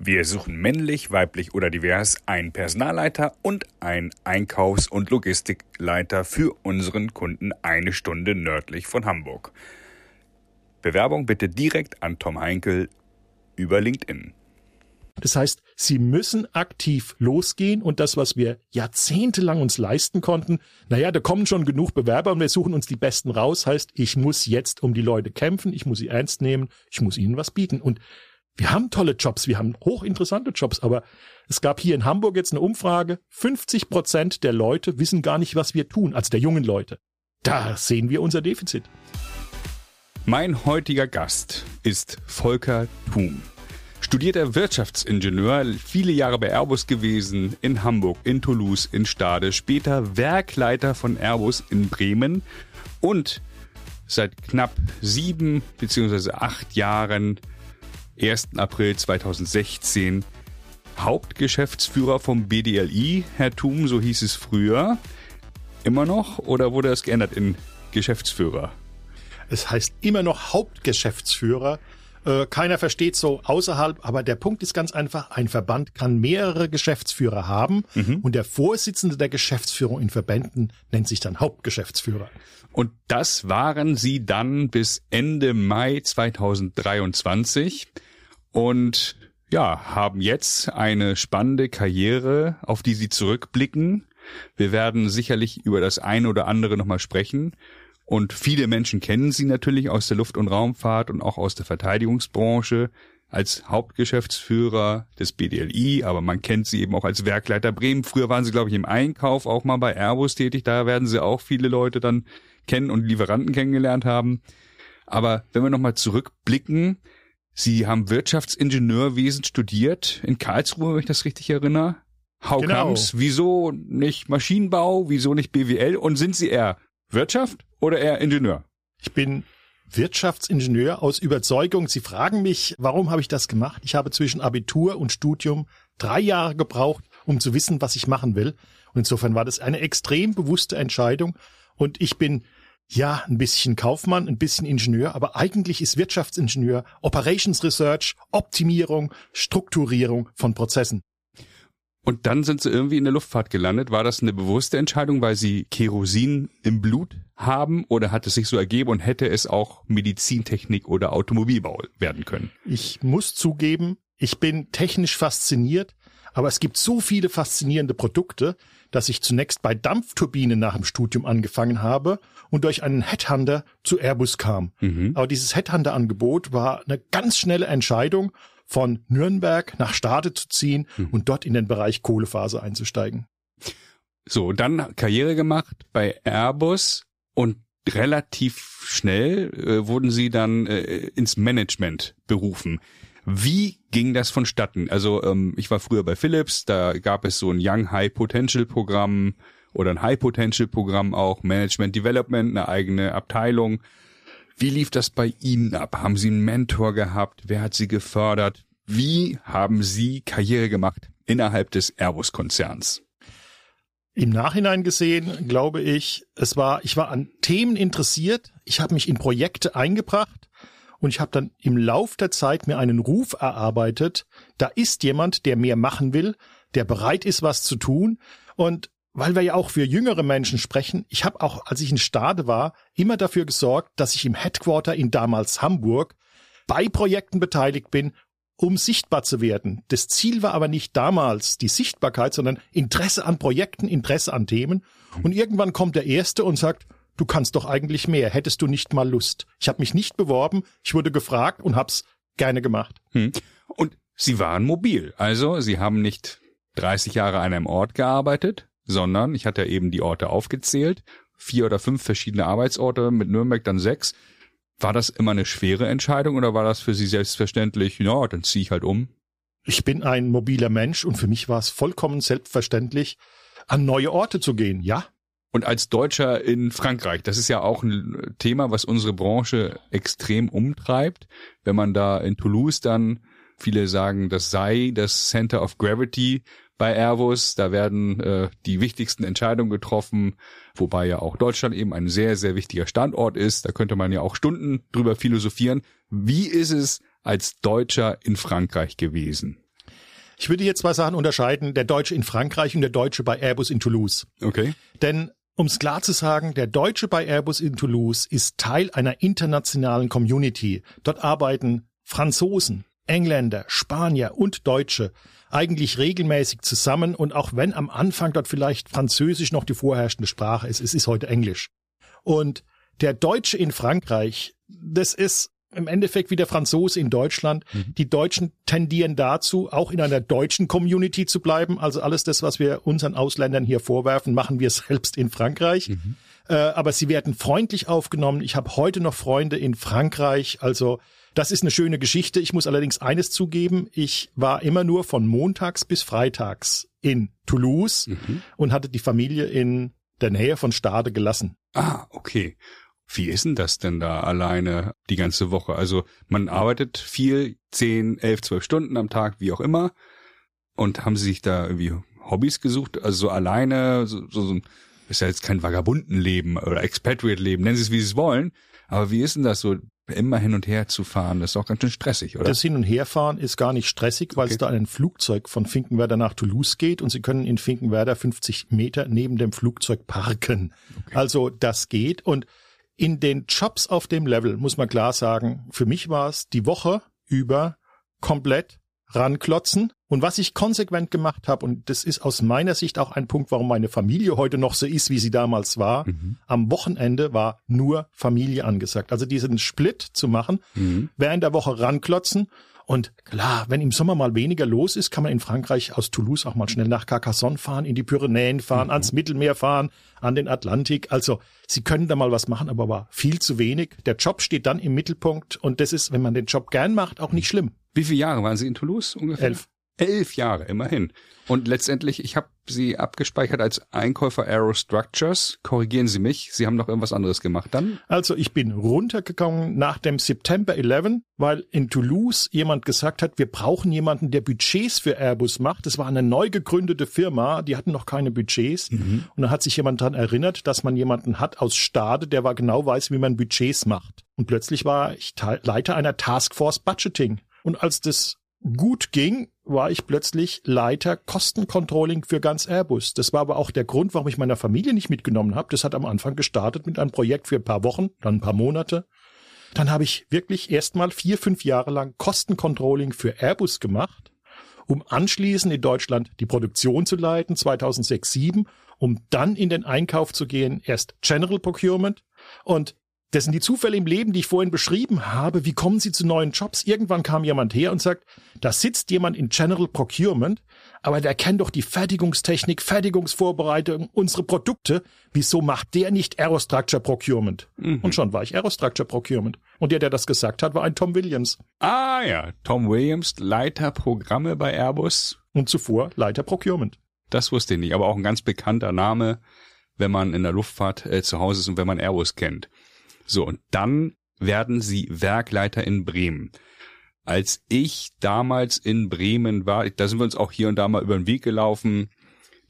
Wir suchen männlich, weiblich oder divers einen Personalleiter und einen Einkaufs- und Logistikleiter für unseren Kunden eine Stunde nördlich von Hamburg. Bewerbung bitte direkt an Tom Heinkel über LinkedIn. Das heißt, sie müssen aktiv losgehen und das, was wir jahrzehntelang uns leisten konnten, naja, da kommen schon genug Bewerber und wir suchen uns die Besten raus, heißt, ich muss jetzt um die Leute kämpfen, ich muss sie ernst nehmen, ich muss ihnen was bieten. Und wir haben tolle Jobs, wir haben hochinteressante Jobs, aber es gab hier in Hamburg jetzt eine Umfrage, 50 Prozent der Leute wissen gar nicht, was wir tun, also der jungen Leute. Da sehen wir unser Defizit. Mein heutiger Gast ist Volker Thum studierter Wirtschaftsingenieur, viele Jahre bei Airbus gewesen, in Hamburg, in Toulouse, in Stade, später Werkleiter von Airbus in Bremen und seit knapp sieben beziehungsweise acht Jahren, 1. April 2016, Hauptgeschäftsführer vom BDLI. Herr Thum, so hieß es früher. Immer noch oder wurde es geändert in Geschäftsführer? Es heißt immer noch Hauptgeschäftsführer. Äh, keiner versteht so außerhalb, aber der Punkt ist ganz einfach, ein Verband kann mehrere Geschäftsführer haben mhm. und der Vorsitzende der Geschäftsführung in Verbänden nennt sich dann Hauptgeschäftsführer. Und das waren Sie dann bis Ende Mai 2023 und ja, haben jetzt eine spannende Karriere, auf die Sie zurückblicken. Wir werden sicherlich über das eine oder andere nochmal sprechen. Und viele Menschen kennen sie natürlich aus der Luft- und Raumfahrt und auch aus der Verteidigungsbranche als Hauptgeschäftsführer des BDLI, aber man kennt sie eben auch als Werkleiter Bremen. Früher waren sie, glaube ich, im Einkauf auch mal bei Airbus tätig. Da werden sie auch viele Leute dann kennen und Lieferanten kennengelernt haben. Aber wenn wir nochmal zurückblicken, Sie haben Wirtschaftsingenieurwesen studiert in Karlsruhe, wenn ich das richtig erinnere. How genau. comes? Wieso nicht Maschinenbau? Wieso nicht BWL? Und sind Sie eher Wirtschaft oder eher Ingenieur? Ich bin Wirtschaftsingenieur aus Überzeugung. Sie fragen mich, warum habe ich das gemacht? Ich habe zwischen Abitur und Studium drei Jahre gebraucht, um zu wissen, was ich machen will. Und insofern war das eine extrem bewusste Entscheidung. Und ich bin ja ein bisschen Kaufmann, ein bisschen Ingenieur, aber eigentlich ist Wirtschaftsingenieur Operations Research, Optimierung, Strukturierung von Prozessen. Und dann sind sie irgendwie in der Luftfahrt gelandet. War das eine bewusste Entscheidung, weil sie Kerosin im Blut haben oder hat es sich so ergeben und hätte es auch Medizintechnik oder Automobilbau werden können? Ich muss zugeben, ich bin technisch fasziniert, aber es gibt so viele faszinierende Produkte, dass ich zunächst bei Dampfturbinen nach dem Studium angefangen habe und durch einen Headhunter zu Airbus kam. Mhm. Aber dieses Headhunter-Angebot war eine ganz schnelle Entscheidung von Nürnberg nach Stade zu ziehen mhm. und dort in den Bereich Kohlephase einzusteigen. So, dann Karriere gemacht bei Airbus und relativ schnell äh, wurden sie dann äh, ins Management berufen. Wie ging das vonstatten? Also ähm, ich war früher bei Philips, da gab es so ein Young High Potential Programm oder ein High Potential Programm auch, Management Development, eine eigene Abteilung. Wie lief das bei Ihnen ab? Haben Sie einen Mentor gehabt? Wer hat Sie gefördert? Wie haben Sie Karriere gemacht innerhalb des Airbus-Konzerns? Im Nachhinein gesehen, glaube ich, es war, ich war an Themen interessiert. Ich habe mich in Projekte eingebracht und ich habe dann im Lauf der Zeit mir einen Ruf erarbeitet. Da ist jemand, der mehr machen will, der bereit ist, was zu tun. Und weil wir ja auch für jüngere Menschen sprechen, ich habe auch, als ich in Stade war, immer dafür gesorgt, dass ich im Headquarter in damals Hamburg bei Projekten beteiligt bin, um sichtbar zu werden. Das Ziel war aber nicht damals die Sichtbarkeit, sondern Interesse an Projekten, Interesse an Themen. Und irgendwann kommt der Erste und sagt, du kannst doch eigentlich mehr, hättest du nicht mal Lust. Ich habe mich nicht beworben, ich wurde gefragt und hab's gerne gemacht. Hm. Und Sie waren mobil, also Sie haben nicht 30 Jahre an einem Ort gearbeitet, sondern ich hatte eben die Orte aufgezählt, vier oder fünf verschiedene Arbeitsorte, mit Nürnberg dann sechs. War das immer eine schwere Entscheidung oder war das für Sie selbstverständlich, ja, dann ziehe ich halt um? Ich bin ein mobiler Mensch und für mich war es vollkommen selbstverständlich, an neue Orte zu gehen, ja. Und als Deutscher in Frankreich, das ist ja auch ein Thema, was unsere Branche extrem umtreibt. Wenn man da in Toulouse dann, viele sagen, das sei das Center of Gravity bei Airbus. Da werden äh, die wichtigsten Entscheidungen getroffen, wobei ja auch Deutschland eben ein sehr, sehr wichtiger Standort ist. Da könnte man ja auch Stunden drüber philosophieren. Wie ist es als Deutscher in Frankreich gewesen? Ich würde jetzt zwei Sachen unterscheiden, der Deutsche in Frankreich und der Deutsche bei Airbus in Toulouse. Okay. Denn um es klar zu sagen, der Deutsche bei Airbus in Toulouse ist Teil einer internationalen Community. Dort arbeiten Franzosen, Engländer, Spanier und Deutsche eigentlich regelmäßig zusammen und auch wenn am Anfang dort vielleicht Französisch noch die vorherrschende Sprache ist, es ist heute Englisch. Und der Deutsche in Frankreich, das ist im Endeffekt wie der Franzose in Deutschland. Mhm. Die Deutschen tendieren dazu, auch in einer deutschen Community zu bleiben. Also alles das, was wir unseren Ausländern hier vorwerfen, machen wir selbst in Frankreich. Mhm. Äh, aber sie werden freundlich aufgenommen. Ich habe heute noch Freunde in Frankreich. Also das ist eine schöne Geschichte. Ich muss allerdings eines zugeben. Ich war immer nur von montags bis freitags in Toulouse mhm. und hatte die Familie in der Nähe von Stade gelassen. Ah, okay. Wie ist denn das denn da alleine die ganze Woche? Also man arbeitet viel, zehn, elf, zwölf Stunden am Tag, wie auch immer. Und haben Sie sich da irgendwie Hobbys gesucht? Also so alleine, so, so, so ist ja jetzt kein Vagabundenleben oder Expatriate-Leben, nennen Sie es, wie Sie es wollen. Aber wie ist denn das so, immer hin und her zu fahren? Das ist auch ganz schön stressig, oder? Das Hin- und Herfahren ist gar nicht stressig, weil okay. es da ein Flugzeug von Finkenwerder nach Toulouse geht und Sie können in Finkenwerder 50 Meter neben dem Flugzeug parken. Okay. Also das geht und in den Jobs auf dem Level muss man klar sagen, für mich war es die Woche über komplett ranklotzen. Und was ich konsequent gemacht habe, und das ist aus meiner Sicht auch ein Punkt, warum meine Familie heute noch so ist, wie sie damals war, mhm. am Wochenende war nur Familie angesagt. Also diesen Split zu machen, mhm. während der Woche ranklotzen und klar, wenn im Sommer mal weniger los ist, kann man in Frankreich aus Toulouse auch mal schnell nach Carcassonne fahren, in die Pyrenäen fahren, mhm. ans Mittelmeer fahren, an den Atlantik. Also sie können da mal was machen, aber war viel zu wenig. Der Job steht dann im Mittelpunkt und das ist, wenn man den Job gern macht, auch nicht schlimm. Wie viele Jahre waren Sie in Toulouse ungefähr? Elf. Elf Jahre, immerhin. Und letztendlich, ich habe Sie abgespeichert als Einkäufer Aerostructures. Korrigieren Sie mich, Sie haben noch irgendwas anderes gemacht dann? Also ich bin runtergegangen nach dem September 11, weil in Toulouse jemand gesagt hat, wir brauchen jemanden, der Budgets für Airbus macht. Das war eine neu gegründete Firma, die hatten noch keine Budgets. Mhm. Und da hat sich jemand daran erinnert, dass man jemanden hat aus Stade, der war genau weiß, wie man Budgets macht. Und plötzlich war ich Leiter einer Taskforce Budgeting. Und als das gut ging, war ich plötzlich Leiter Kostencontrolling für ganz Airbus. Das war aber auch der Grund, warum ich meiner Familie nicht mitgenommen habe. Das hat am Anfang gestartet mit einem Projekt für ein paar Wochen, dann ein paar Monate. Dann habe ich wirklich erstmal vier, fünf Jahre lang Kostencontrolling für Airbus gemacht, um anschließend in Deutschland die Produktion zu leiten, 2006, 2007, um dann in den Einkauf zu gehen, erst General Procurement und das sind die Zufälle im Leben, die ich vorhin beschrieben habe. Wie kommen Sie zu neuen Jobs? Irgendwann kam jemand her und sagt, da sitzt jemand in General Procurement, aber der kennt doch die Fertigungstechnik, Fertigungsvorbereitung, unsere Produkte. Wieso macht der nicht Aerostructure Procurement? Mhm. Und schon war ich Aerostructure Procurement. Und der, der das gesagt hat, war ein Tom Williams. Ah ja, Tom Williams, Leiter Programme bei Airbus. Und zuvor Leiter Procurement. Das wusste ich nicht, aber auch ein ganz bekannter Name, wenn man in der Luftfahrt äh, zu Hause ist und wenn man Airbus kennt. So, und dann werden sie Werkleiter in Bremen. Als ich damals in Bremen war, da sind wir uns auch hier und da mal über den Weg gelaufen,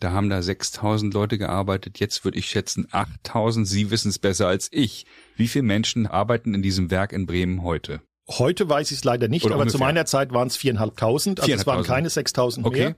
da haben da 6000 Leute gearbeitet. Jetzt würde ich schätzen 8000. Sie wissen es besser als ich. Wie viele Menschen arbeiten in diesem Werk in Bremen heute? Heute weiß ich es leider nicht, Oder aber ungefähr. zu meiner Zeit waren es viereinhalbtausend. Also es waren keine 6000 okay. mehr.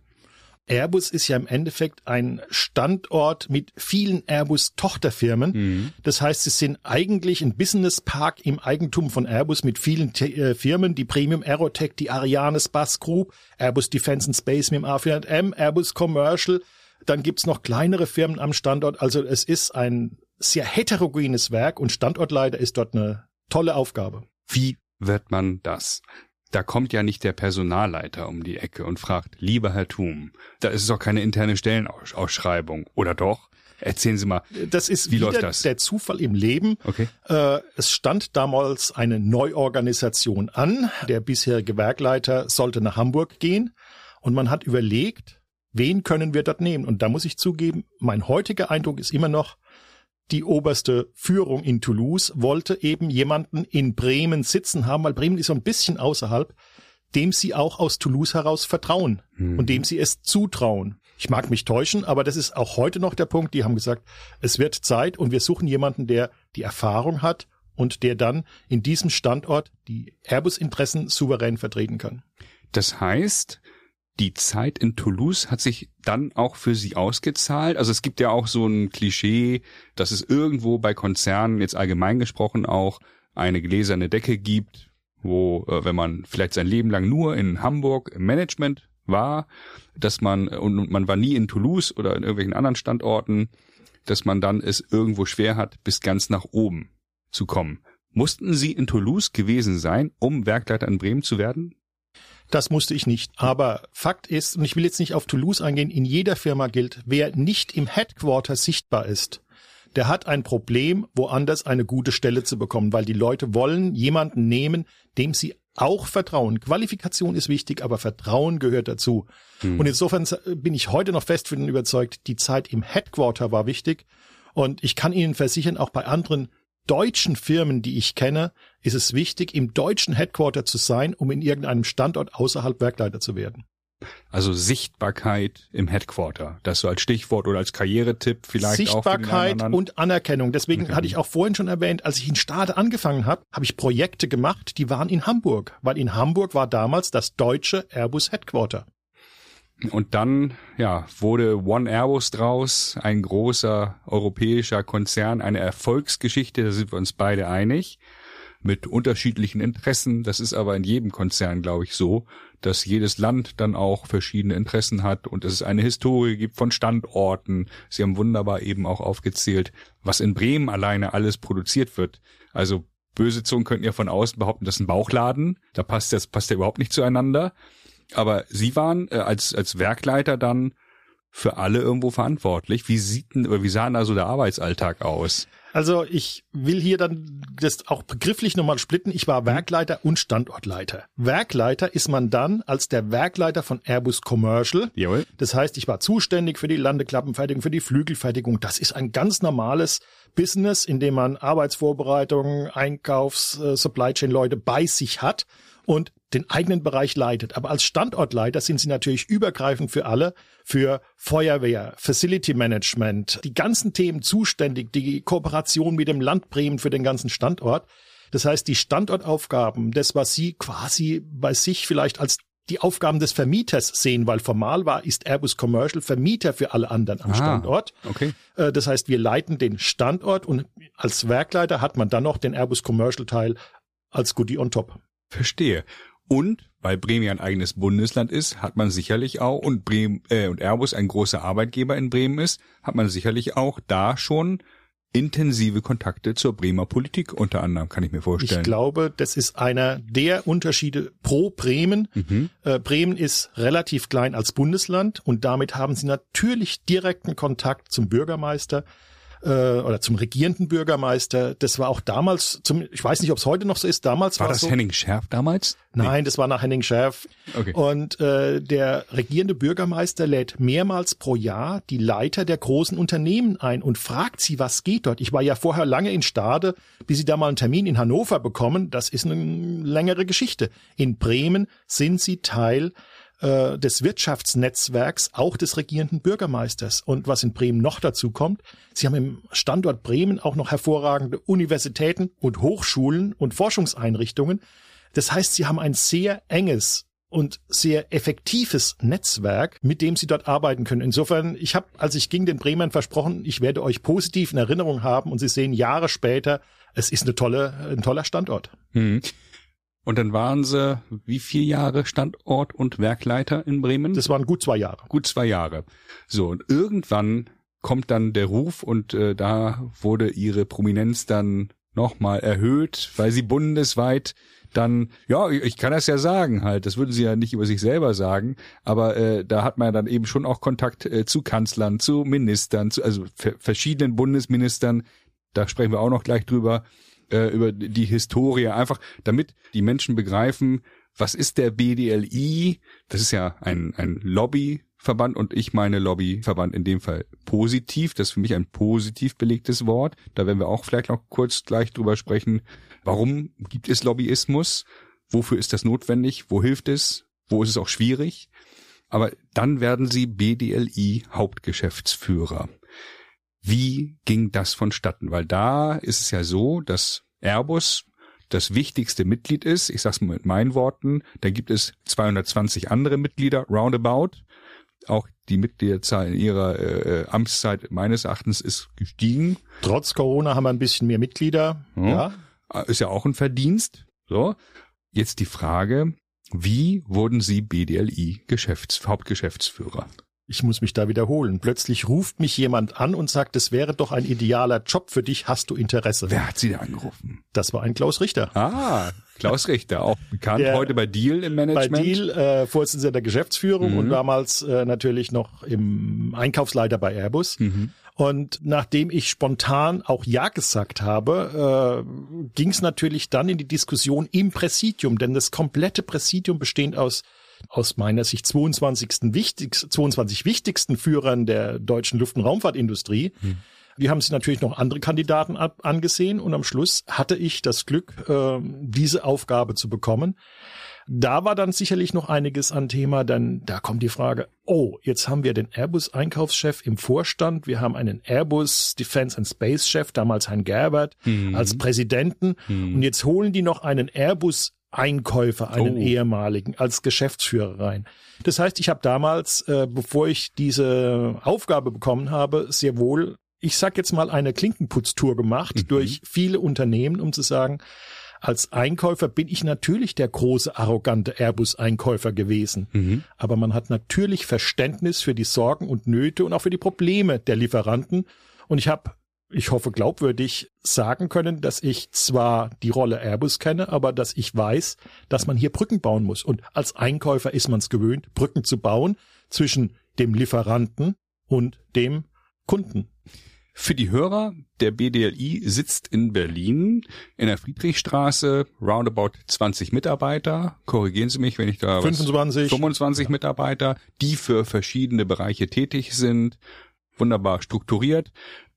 Airbus ist ja im Endeffekt ein Standort mit vielen Airbus-Tochterfirmen. Mhm. Das heißt, es sind eigentlich ein Businesspark im Eigentum von Airbus mit vielen äh, Firmen, die Premium Aerotech, die Ariane Space Group, Airbus Defense and Space mit dem A400M, Airbus Commercial. Dann gibt's noch kleinere Firmen am Standort. Also es ist ein sehr heterogenes Werk und Standortleiter ist dort eine tolle Aufgabe. Wie wird man das? Da kommt ja nicht der Personalleiter um die Ecke und fragt, lieber Herr Thum, da ist es doch keine interne Stellenausschreibung, oder doch? Erzählen Sie mal, das ist wie läuft das? der Zufall im Leben. Okay. Äh, es stand damals eine Neuorganisation an. Der bisherige Werkleiter sollte nach Hamburg gehen und man hat überlegt, wen können wir dort nehmen? Und da muss ich zugeben, mein heutiger Eindruck ist immer noch, die oberste Führung in Toulouse wollte eben jemanden in Bremen sitzen haben, weil Bremen ist so ein bisschen außerhalb, dem sie auch aus Toulouse heraus vertrauen mhm. und dem sie es zutrauen. Ich mag mich täuschen, aber das ist auch heute noch der Punkt. Die haben gesagt, es wird Zeit und wir suchen jemanden, der die Erfahrung hat und der dann in diesem Standort die Airbus-Interessen souverän vertreten kann. Das heißt, die Zeit in Toulouse hat sich dann auch für Sie ausgezahlt? Also es gibt ja auch so ein Klischee, dass es irgendwo bei Konzernen, jetzt allgemein gesprochen auch, eine gläserne Decke gibt, wo, äh, wenn man vielleicht sein Leben lang nur in Hamburg im Management war, dass man, und man war nie in Toulouse oder in irgendwelchen anderen Standorten, dass man dann es irgendwo schwer hat, bis ganz nach oben zu kommen. Mussten Sie in Toulouse gewesen sein, um Werkleiter in Bremen zu werden? Das musste ich nicht. Aber Fakt ist, und ich will jetzt nicht auf Toulouse eingehen, in jeder Firma gilt, wer nicht im Headquarter sichtbar ist, der hat ein Problem, woanders eine gute Stelle zu bekommen, weil die Leute wollen jemanden nehmen, dem sie auch vertrauen. Qualifikation ist wichtig, aber Vertrauen gehört dazu. Hm. Und insofern bin ich heute noch fest von überzeugt, die Zeit im Headquarter war wichtig. Und ich kann Ihnen versichern, auch bei anderen deutschen Firmen, die ich kenne, ist es wichtig, im deutschen Headquarter zu sein, um in irgendeinem Standort außerhalb Werkleiter zu werden. Also Sichtbarkeit im Headquarter, das so als Stichwort oder als Karrieretipp vielleicht Sichtbarkeit auch und Anerkennung. Deswegen okay. hatte ich auch vorhin schon erwähnt, als ich in Stade angefangen habe, habe ich Projekte gemacht, die waren in Hamburg, weil in Hamburg war damals das deutsche Airbus Headquarter. Und dann, ja, wurde One Airbus draus, ein großer europäischer Konzern, eine Erfolgsgeschichte, da sind wir uns beide einig, mit unterschiedlichen Interessen. Das ist aber in jedem Konzern, glaube ich, so, dass jedes Land dann auch verschiedene Interessen hat und dass es eine Historie gibt von Standorten. Sie haben wunderbar eben auch aufgezählt, was in Bremen alleine alles produziert wird. Also böse Zungen könnten ja von außen behaupten, das ist ein Bauchladen. Da passt das, passt ja überhaupt nicht zueinander. Aber Sie waren äh, als, als Werkleiter dann für alle irgendwo verantwortlich. Wie sieht denn, oder wie sah denn also der Arbeitsalltag aus? Also ich will hier dann das auch begrifflich nochmal splitten. Ich war Werkleiter und Standortleiter. Werkleiter ist man dann als der Werkleiter von Airbus Commercial. Jawohl. Das heißt, ich war zuständig für die Landeklappenfertigung, für die Flügelfertigung. Das ist ein ganz normales Business, in dem man Arbeitsvorbereitungen, Einkaufs-, äh, Supply Chain Leute bei sich hat und den eigenen Bereich leitet. Aber als Standortleiter sind sie natürlich übergreifend für alle, für Feuerwehr, Facility Management, die ganzen Themen zuständig, die Kooperation mit dem Land Bremen für den ganzen Standort. Das heißt, die Standortaufgaben, das, was Sie quasi bei sich vielleicht als die Aufgaben des Vermieters sehen, weil formal war, ist Airbus Commercial Vermieter für alle anderen am ah, Standort. Okay. Äh, das heißt, wir leiten den Standort und als Werkleiter hat man dann noch den Airbus Commercial Teil als Goodie on top. Verstehe. Und weil Bremen ja ein eigenes Bundesland ist, hat man sicherlich auch und Bremen äh, und Airbus ein großer Arbeitgeber in Bremen ist, hat man sicherlich auch da schon intensive Kontakte zur Bremer Politik unter anderem, kann ich mir vorstellen. Ich glaube, das ist einer der Unterschiede pro Bremen. Mhm. Äh, Bremen ist relativ klein als Bundesland und damit haben sie natürlich direkten Kontakt zum Bürgermeister, äh, oder zum regierenden Bürgermeister. Das war auch damals, zum, ich weiß nicht, ob es heute noch so ist, damals war, war das so, Henning Schärf damals? Nein, nee. das war nach Henning Schärf. Okay. Und äh, der regierende Bürgermeister lädt mehrmals pro Jahr die Leiter der großen Unternehmen ein und fragt sie, was geht dort. Ich war ja vorher lange in Stade, bis sie da mal einen Termin in Hannover bekommen. Das ist eine längere Geschichte. In Bremen sind sie Teil äh, des Wirtschaftsnetzwerks, auch des regierenden Bürgermeisters. Und was in Bremen noch dazu kommt, sie haben im Standort Bremen auch noch hervorragende Universitäten und Hochschulen und Forschungseinrichtungen. Das heißt, sie haben ein sehr enges und sehr effektives Netzwerk, mit dem sie dort arbeiten können. Insofern, ich habe, als ich ging, den Bremern versprochen, ich werde euch positiv in Erinnerung haben und Sie sehen Jahre später, es ist eine tolle, ein toller Standort. Mhm. Und dann waren sie wie vier Jahre Standort und Werkleiter in Bremen? Das waren gut zwei Jahre. Gut zwei Jahre. So, und irgendwann kommt dann der Ruf und äh, da wurde ihre Prominenz dann nochmal erhöht, weil sie bundesweit dann, ja, ich kann das ja sagen halt, das würden sie ja nicht über sich selber sagen, aber äh, da hat man dann eben schon auch Kontakt äh, zu Kanzlern, zu Ministern, zu also verschiedenen Bundesministern, da sprechen wir auch noch gleich drüber, äh, über die Historie, einfach damit die Menschen begreifen, was ist der BDLI? Das ist ja ein, ein Lobbyverband und ich meine Lobbyverband in dem Fall positiv. Das ist für mich ein positiv belegtes Wort. Da werden wir auch vielleicht noch kurz gleich drüber sprechen. Warum gibt es Lobbyismus? Wofür ist das notwendig? Wo hilft es? Wo ist es auch schwierig? Aber dann werden sie BDLI Hauptgeschäftsführer. Wie ging das vonstatten? Weil da ist es ja so, dass Airbus das wichtigste Mitglied ist, ich sag's mal mit meinen Worten, da gibt es 220 andere Mitglieder, roundabout. Auch die Mitgliederzahl in ihrer äh, Amtszeit meines Erachtens ist gestiegen. Trotz Corona haben wir ein bisschen mehr Mitglieder. Ja. ja. Ist ja auch ein Verdienst. So. Jetzt die Frage, wie wurden Sie BDLI Geschäfts Hauptgeschäftsführer? Ich muss mich da wiederholen. Plötzlich ruft mich jemand an und sagt, es wäre doch ein idealer Job für dich, hast du Interesse? Wer hat Sie da angerufen? Das war ein Klaus Richter. Ah, Klaus Richter, auch bekannt der, heute bei Deal im Management. Bei Deal, äh, Vorsitzender der Geschäftsführung mhm. und damals äh, natürlich noch im Einkaufsleiter bei Airbus. Mhm. Und nachdem ich spontan auch Ja gesagt habe, äh, ging es natürlich dann in die Diskussion im Präsidium, denn das komplette Präsidium besteht aus aus meiner Sicht 22. wichtigsten, 22 wichtigsten Führern der deutschen Luft- und Raumfahrtindustrie. Hm. Wir haben sich natürlich noch andere Kandidaten ab, angesehen und am Schluss hatte ich das Glück, äh, diese Aufgabe zu bekommen. Da war dann sicherlich noch einiges an Thema, denn da kommt die Frage, oh, jetzt haben wir den Airbus-Einkaufschef im Vorstand, wir haben einen Airbus Defense and Space-Chef, damals Herrn Gerbert, mhm. als Präsidenten mhm. und jetzt holen die noch einen Airbus Einkäufer, einen oh. ehemaligen, als Geschäftsführer rein. Das heißt, ich habe damals, äh, bevor ich diese Aufgabe bekommen habe, sehr wohl, ich sag jetzt mal, eine Klinkenputztour gemacht mhm. durch viele Unternehmen, um zu sagen, als Einkäufer bin ich natürlich der große, arrogante Airbus-Einkäufer gewesen. Mhm. Aber man hat natürlich Verständnis für die Sorgen und Nöte und auch für die Probleme der Lieferanten. Und ich habe ich hoffe, glaubwürdig sagen können, dass ich zwar die Rolle Airbus kenne, aber dass ich weiß, dass man hier Brücken bauen muss. Und als Einkäufer ist man es gewöhnt, Brücken zu bauen zwischen dem Lieferanten und dem Kunden. Für die Hörer, der BDLI sitzt in Berlin in der Friedrichstraße, roundabout 20 Mitarbeiter. Korrigieren Sie mich, wenn ich da 25, was, 25 ja. Mitarbeiter, die für verschiedene Bereiche tätig sind. Wunderbar strukturiert.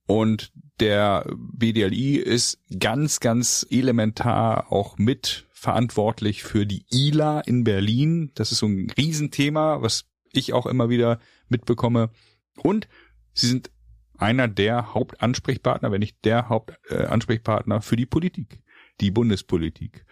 Und der BDLI ist ganz, ganz elementar auch mit verantwortlich für die ILA in Berlin. Das ist so ein Riesenthema, was ich auch immer wieder mitbekomme. Und sie sind einer der Hauptansprechpartner, wenn nicht der Hauptansprechpartner für die Politik, die Bundespolitik.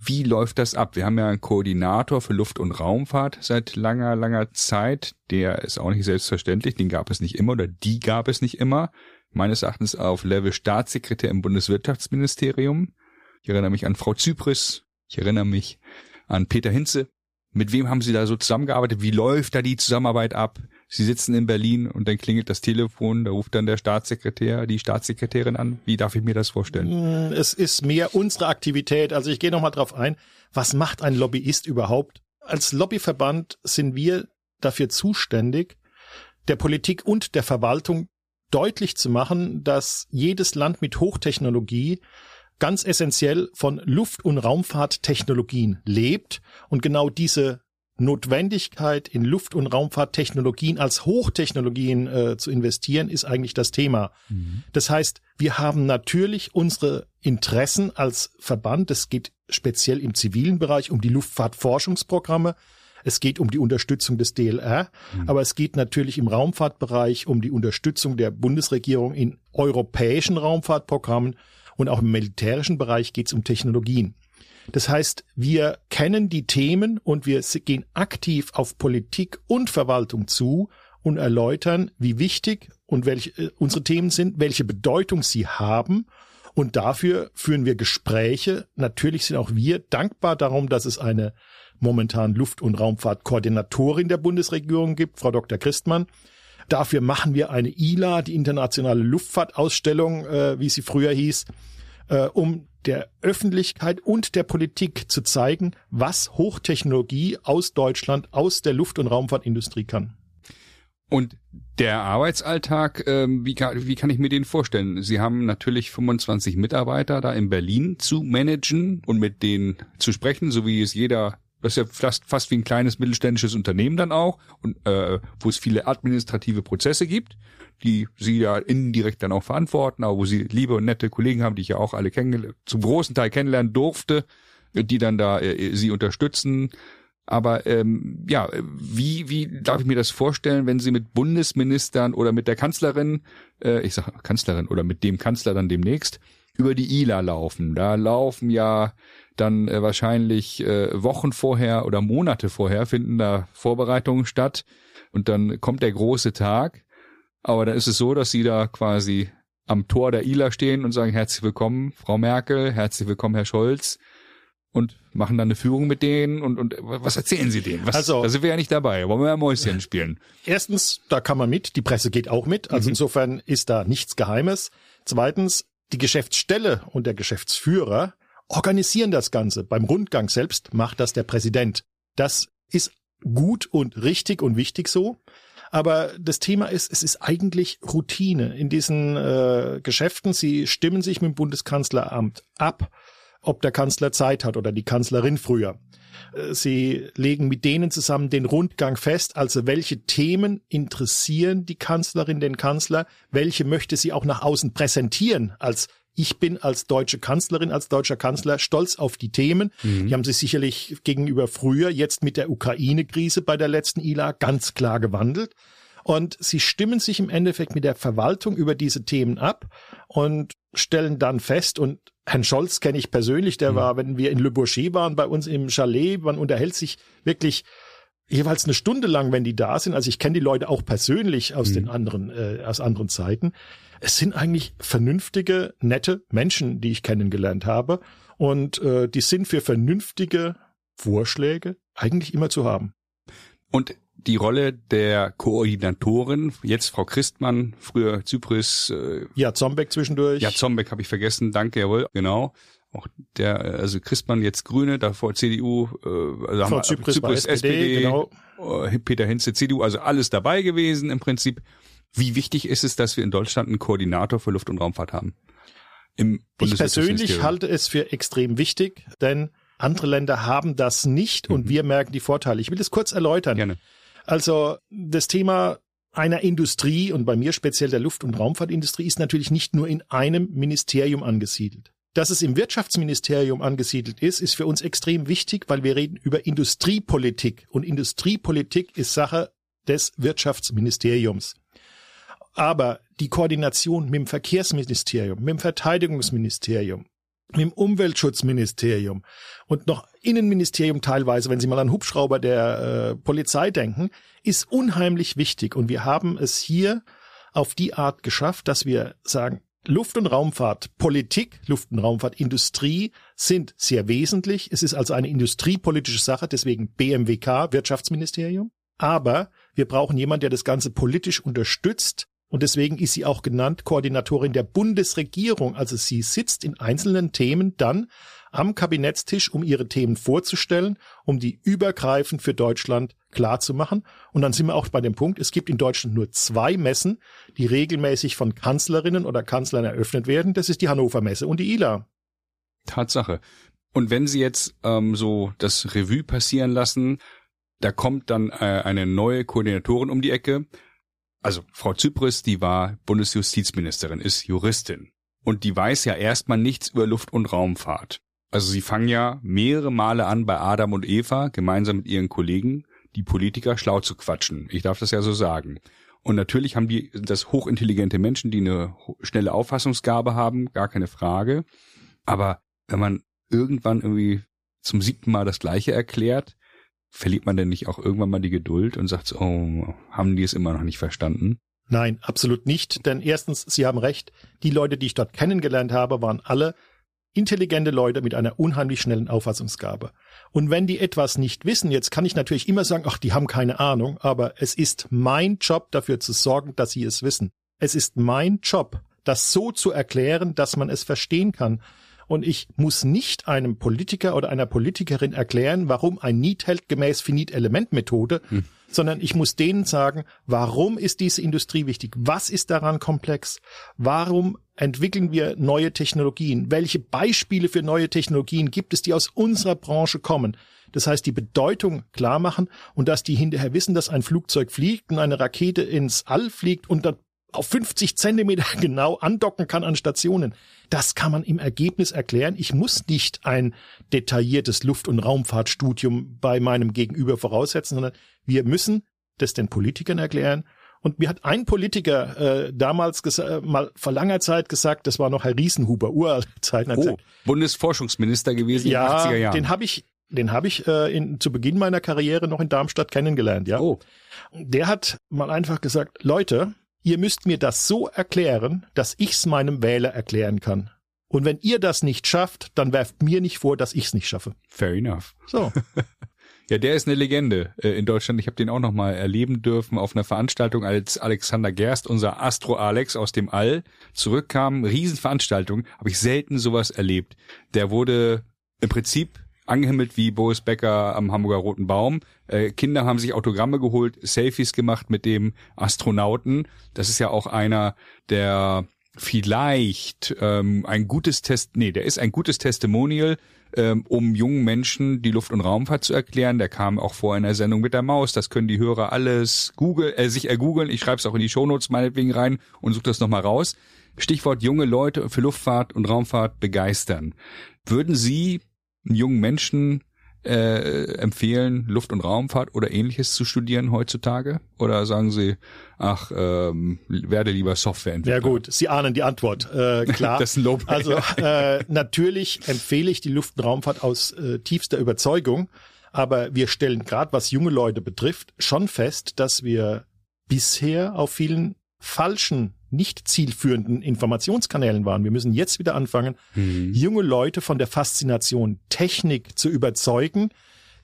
Wie läuft das ab? Wir haben ja einen Koordinator für Luft- und Raumfahrt seit langer, langer Zeit. Der ist auch nicht selbstverständlich. Den gab es nicht immer oder die gab es nicht immer. Meines Erachtens auf Level Staatssekretär im Bundeswirtschaftsministerium. Ich erinnere mich an Frau Zypris. Ich erinnere mich an Peter Hinze. Mit wem haben Sie da so zusammengearbeitet? Wie läuft da die Zusammenarbeit ab? Sie sitzen in Berlin und dann klingelt das Telefon, da ruft dann der Staatssekretär, die Staatssekretärin an. Wie darf ich mir das vorstellen? Hm, es ist mehr unsere Aktivität. Also ich gehe nochmal drauf ein. Was macht ein Lobbyist überhaupt? Als Lobbyverband sind wir dafür zuständig, der Politik und der Verwaltung deutlich zu machen, dass jedes Land mit Hochtechnologie ganz essentiell von Luft- und Raumfahrttechnologien lebt und genau diese Notwendigkeit in Luft- und Raumfahrttechnologien als Hochtechnologien äh, zu investieren, ist eigentlich das Thema. Mhm. Das heißt, wir haben natürlich unsere Interessen als Verband. Es geht speziell im zivilen Bereich um die Luftfahrtforschungsprogramme. Es geht um die Unterstützung des DLR, mhm. aber es geht natürlich im Raumfahrtbereich um die Unterstützung der Bundesregierung in europäischen Raumfahrtprogrammen und auch im militärischen Bereich geht es um Technologien. Das heißt, wir kennen die Themen und wir gehen aktiv auf Politik und Verwaltung zu und erläutern, wie wichtig und welche äh, unsere Themen sind, welche Bedeutung sie haben. Und dafür führen wir Gespräche. Natürlich sind auch wir dankbar darum, dass es eine momentan Luft- und Raumfahrtkoordinatorin der Bundesregierung gibt, Frau Dr. Christmann. Dafür machen wir eine ILA, die internationale Luftfahrtausstellung, äh, wie sie früher hieß, äh, um der Öffentlichkeit und der Politik zu zeigen, was Hochtechnologie aus Deutschland, aus der Luft- und Raumfahrtindustrie kann. Und der Arbeitsalltag, ähm, wie, kann, wie kann ich mir den vorstellen? Sie haben natürlich 25 Mitarbeiter da in Berlin zu managen und mit denen zu sprechen, so wie es jeder, das ist ja fast, fast wie ein kleines mittelständisches Unternehmen dann auch, und äh, wo es viele administrative Prozesse gibt die sie ja indirekt dann auch verantworten, aber wo sie liebe und nette Kollegen haben, die ich ja auch alle kennengelernt, zum großen Teil kennenlernen durfte, die dann da äh, sie unterstützen. Aber ähm, ja, wie, wie darf ich mir das vorstellen, wenn Sie mit Bundesministern oder mit der Kanzlerin, äh, ich sage Kanzlerin oder mit dem Kanzler dann demnächst, über die ILA laufen. Da laufen ja dann äh, wahrscheinlich äh, Wochen vorher oder Monate vorher finden da Vorbereitungen statt und dann kommt der große Tag. Aber dann ist es so, dass sie da quasi am Tor der ILA stehen und sagen herzlich willkommen, Frau Merkel, herzlich willkommen, Herr Scholz und machen dann eine Führung mit denen und, und was erzählen sie denen? Was, Also- da sind wir ja nicht dabei. Wollen wir ja Mäuschen spielen? Erstens, da kann man mit, die Presse geht auch mit, also Mhm. insofern ist da nichts Geheimes. Zweitens, die Geschäftsstelle und der Geschäftsführer organisieren das Ganze. Beim Rundgang selbst macht das der Präsident. Das ist gut und richtig und wichtig so. Aber das Thema ist, es ist eigentlich Routine in diesen äh, Geschäften. Sie stimmen sich mit dem Bundeskanzleramt ab, ob der Kanzler Zeit hat oder die Kanzlerin früher. Äh, Sie legen mit denen zusammen den Rundgang fest, also welche Themen interessieren die Kanzlerin den Kanzler, welche möchte sie auch nach außen präsentieren als ich bin als deutsche Kanzlerin, als deutscher Kanzler stolz auf die Themen. Die haben sich sicherlich gegenüber früher, jetzt mit der Ukraine-Krise bei der letzten ILA, ganz klar gewandelt. Und sie stimmen sich im Endeffekt mit der Verwaltung über diese Themen ab und stellen dann fest, und Herrn Scholz kenne ich persönlich, der war, wenn wir in Le Bourget waren, bei uns im Chalet, man unterhält sich wirklich jeweils eine Stunde lang, wenn die da sind. Also ich kenne die Leute auch persönlich aus den anderen, äh, aus anderen Zeiten. Es sind eigentlich vernünftige, nette Menschen, die ich kennengelernt habe. Und äh, die sind für vernünftige Vorschläge eigentlich immer zu haben. Und die Rolle der Koordinatorin, jetzt Frau Christmann, früher Zypris, äh, Ja, Zombeck zwischendurch. ja, Zombeck habe ich vergessen, danke, jawohl, genau. Auch der, also Christmann jetzt Grüne, davor CDU, äh, also haben wir- Zypris bei SPD, genau. äh, Peter Hinze, CDU, also alles dabei gewesen im Prinzip. Wie wichtig ist es, dass wir in Deutschland einen Koordinator für Luft- und Raumfahrt haben? Im Ich persönlich halte es für extrem wichtig, denn andere Länder haben das nicht und wir merken die Vorteile. Ich will das kurz erläutern. Gerne. Also das Thema einer Industrie und bei mir speziell der Luft- und Raumfahrtindustrie ist natürlich nicht nur in einem Ministerium angesiedelt. Dass es im Wirtschaftsministerium angesiedelt ist, ist für uns extrem wichtig, weil wir reden über Industriepolitik und Industriepolitik ist Sache des Wirtschaftsministeriums. Aber die Koordination mit dem Verkehrsministerium, mit dem Verteidigungsministerium, mit dem Umweltschutzministerium und noch Innenministerium teilweise, wenn Sie mal an Hubschrauber der äh, Polizei denken, ist unheimlich wichtig. Und wir haben es hier auf die Art geschafft, dass wir sagen, Luft- und Raumfahrt, Politik, Luft- und Raumfahrt, Industrie sind sehr wesentlich. Es ist also eine industriepolitische Sache, deswegen BMWK, Wirtschaftsministerium. Aber wir brauchen jemanden, der das Ganze politisch unterstützt. Und deswegen ist sie auch genannt Koordinatorin der Bundesregierung. Also sie sitzt in einzelnen Themen dann am Kabinettstisch, um ihre Themen vorzustellen, um die übergreifend für Deutschland klar zu machen. Und dann sind wir auch bei dem Punkt, es gibt in Deutschland nur zwei Messen, die regelmäßig von Kanzlerinnen oder Kanzlern eröffnet werden. Das ist die Hannover Messe und die ILA. Tatsache. Und wenn Sie jetzt ähm, so das Revue passieren lassen, da kommt dann äh, eine neue Koordinatorin um die Ecke. Also Frau Zypris, die war Bundesjustizministerin, ist Juristin. Und die weiß ja erstmal nichts über Luft- und Raumfahrt. Also sie fangen ja mehrere Male an, bei Adam und Eva gemeinsam mit ihren Kollegen die Politiker schlau zu quatschen. Ich darf das ja so sagen. Und natürlich haben die das hochintelligente Menschen, die eine schnelle Auffassungsgabe haben, gar keine Frage. Aber wenn man irgendwann irgendwie zum siebten Mal das Gleiche erklärt, verliert man denn nicht auch irgendwann mal die Geduld und sagt, so, oh, haben die es immer noch nicht verstanden? Nein, absolut nicht. Denn erstens, Sie haben recht, die Leute, die ich dort kennengelernt habe, waren alle intelligente Leute mit einer unheimlich schnellen Auffassungsgabe. Und wenn die etwas nicht wissen, jetzt kann ich natürlich immer sagen, ach, die haben keine Ahnung, aber es ist mein Job dafür zu sorgen, dass sie es wissen. Es ist mein Job, das so zu erklären, dass man es verstehen kann. Und ich muss nicht einem Politiker oder einer Politikerin erklären, warum ein Need hält gemäß Finit-Element-Methode, sondern ich muss denen sagen, warum ist diese Industrie wichtig? Was ist daran komplex? Warum entwickeln wir neue Technologien? Welche Beispiele für neue Technologien gibt es, die aus unserer Branche kommen? Das heißt, die Bedeutung klar machen und dass die hinterher wissen, dass ein Flugzeug fliegt und eine Rakete ins All fliegt und dann auf 50 Zentimeter genau andocken kann an Stationen. Das kann man im Ergebnis erklären. Ich muss nicht ein detailliertes Luft- und Raumfahrtstudium bei meinem Gegenüber voraussetzen, sondern wir müssen das den Politikern erklären Und mir hat ein Politiker äh, damals äh, mal vor langer Zeit gesagt, das war noch Herr Riesenhuber, uralte Zeiten. Oh, gesagt, Bundesforschungsminister gewesen ja, in den 80er Jahren. Den habe ich, den habe ich äh, in, zu Beginn meiner Karriere noch in Darmstadt kennengelernt, ja. Oh. Der hat mal einfach gesagt, Leute, ihr müsst mir das so erklären, dass ich's meinem Wähler erklären kann. Und wenn ihr das nicht schafft, dann werft mir nicht vor, dass ich's nicht schaffe. Fair enough. So. ja, der ist eine Legende äh, in Deutschland. Ich habe den auch noch mal erleben dürfen auf einer Veranstaltung, als Alexander Gerst, unser Astro Alex aus dem All, zurückkam. Riesenveranstaltung. Habe ich selten sowas erlebt. Der wurde im Prinzip angehimmelt wie Boris Becker am Hamburger Roten Baum. Äh, Kinder haben sich Autogramme geholt, Selfies gemacht mit dem Astronauten. Das ist ja auch einer der vielleicht ähm, ein gutes Test, nee, der ist ein gutes Testimonial, ähm, um jungen Menschen die Luft- und Raumfahrt zu erklären. Der kam auch vor in der Sendung mit der Maus. Das können die Hörer alles Google, äh, sich ergoogeln. Ich schreibe es auch in die Shownotes meinetwegen rein und suche das nochmal raus. Stichwort junge Leute für Luftfahrt und Raumfahrt begeistern. Würden Sie jungen Menschen äh, empfehlen, Luft- und Raumfahrt oder ähnliches zu studieren heutzutage? Oder sagen Sie, ach, ähm, werde lieber Softwareentwickler? Ja gut, Sie ahnen die Antwort. Äh, klar. das ist ein Lob. Also äh, natürlich empfehle ich die Luft- und Raumfahrt aus äh, tiefster Überzeugung. Aber wir stellen gerade, was junge Leute betrifft, schon fest, dass wir bisher auf vielen falschen nicht zielführenden Informationskanälen waren. Wir müssen jetzt wieder anfangen, mhm. junge Leute von der Faszination Technik zu überzeugen,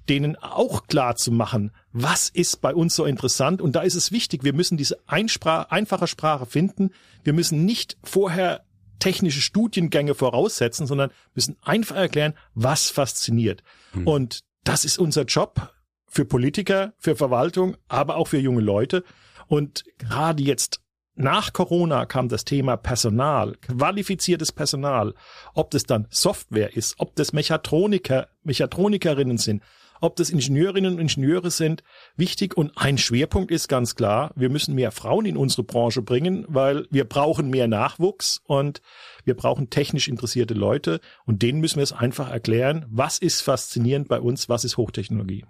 denen auch klar zu machen, was ist bei uns so interessant. Und da ist es wichtig, wir müssen diese Einspra einfache Sprache finden. Wir müssen nicht vorher technische Studiengänge voraussetzen, sondern müssen einfach erklären, was fasziniert. Mhm. Und das ist unser Job für Politiker, für Verwaltung, aber auch für junge Leute. Und gerade jetzt nach Corona kam das Thema Personal, qualifiziertes Personal, ob das dann Software ist, ob das Mechatroniker, Mechatronikerinnen sind, ob das Ingenieurinnen und Ingenieure sind, wichtig. Und ein Schwerpunkt ist ganz klar, wir müssen mehr Frauen in unsere Branche bringen, weil wir brauchen mehr Nachwuchs und wir brauchen technisch interessierte Leute und denen müssen wir es einfach erklären, was ist faszinierend bei uns, was ist Hochtechnologie.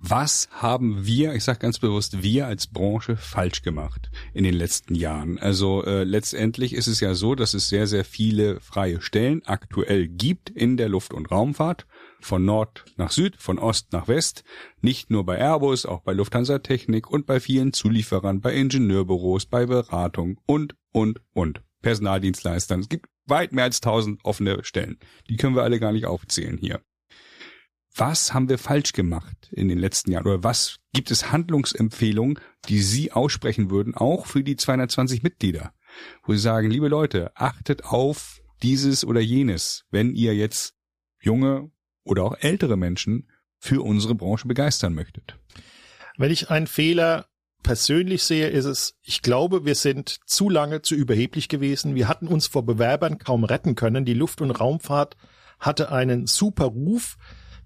Was haben wir, ich sage ganz bewusst, wir als Branche falsch gemacht in den letzten Jahren? Also äh, letztendlich ist es ja so, dass es sehr, sehr viele freie Stellen aktuell gibt in der Luft- und Raumfahrt, von Nord nach Süd, von Ost nach West, nicht nur bei Airbus, auch bei Lufthansa Technik und bei vielen Zulieferern, bei Ingenieurbüros, bei Beratung und, und, und. Personaldienstleistern. Es gibt weit mehr als tausend offene Stellen. Die können wir alle gar nicht aufzählen hier. Was haben wir falsch gemacht in den letzten Jahren? Oder was gibt es Handlungsempfehlungen, die Sie aussprechen würden, auch für die 220 Mitglieder? Wo Sie sagen, liebe Leute, achtet auf dieses oder jenes, wenn ihr jetzt junge oder auch ältere Menschen für unsere Branche begeistern möchtet. Wenn ich einen Fehler persönlich sehe, ist es, ich glaube, wir sind zu lange zu überheblich gewesen. Wir hatten uns vor Bewerbern kaum retten können. Die Luft- und Raumfahrt hatte einen super Ruf.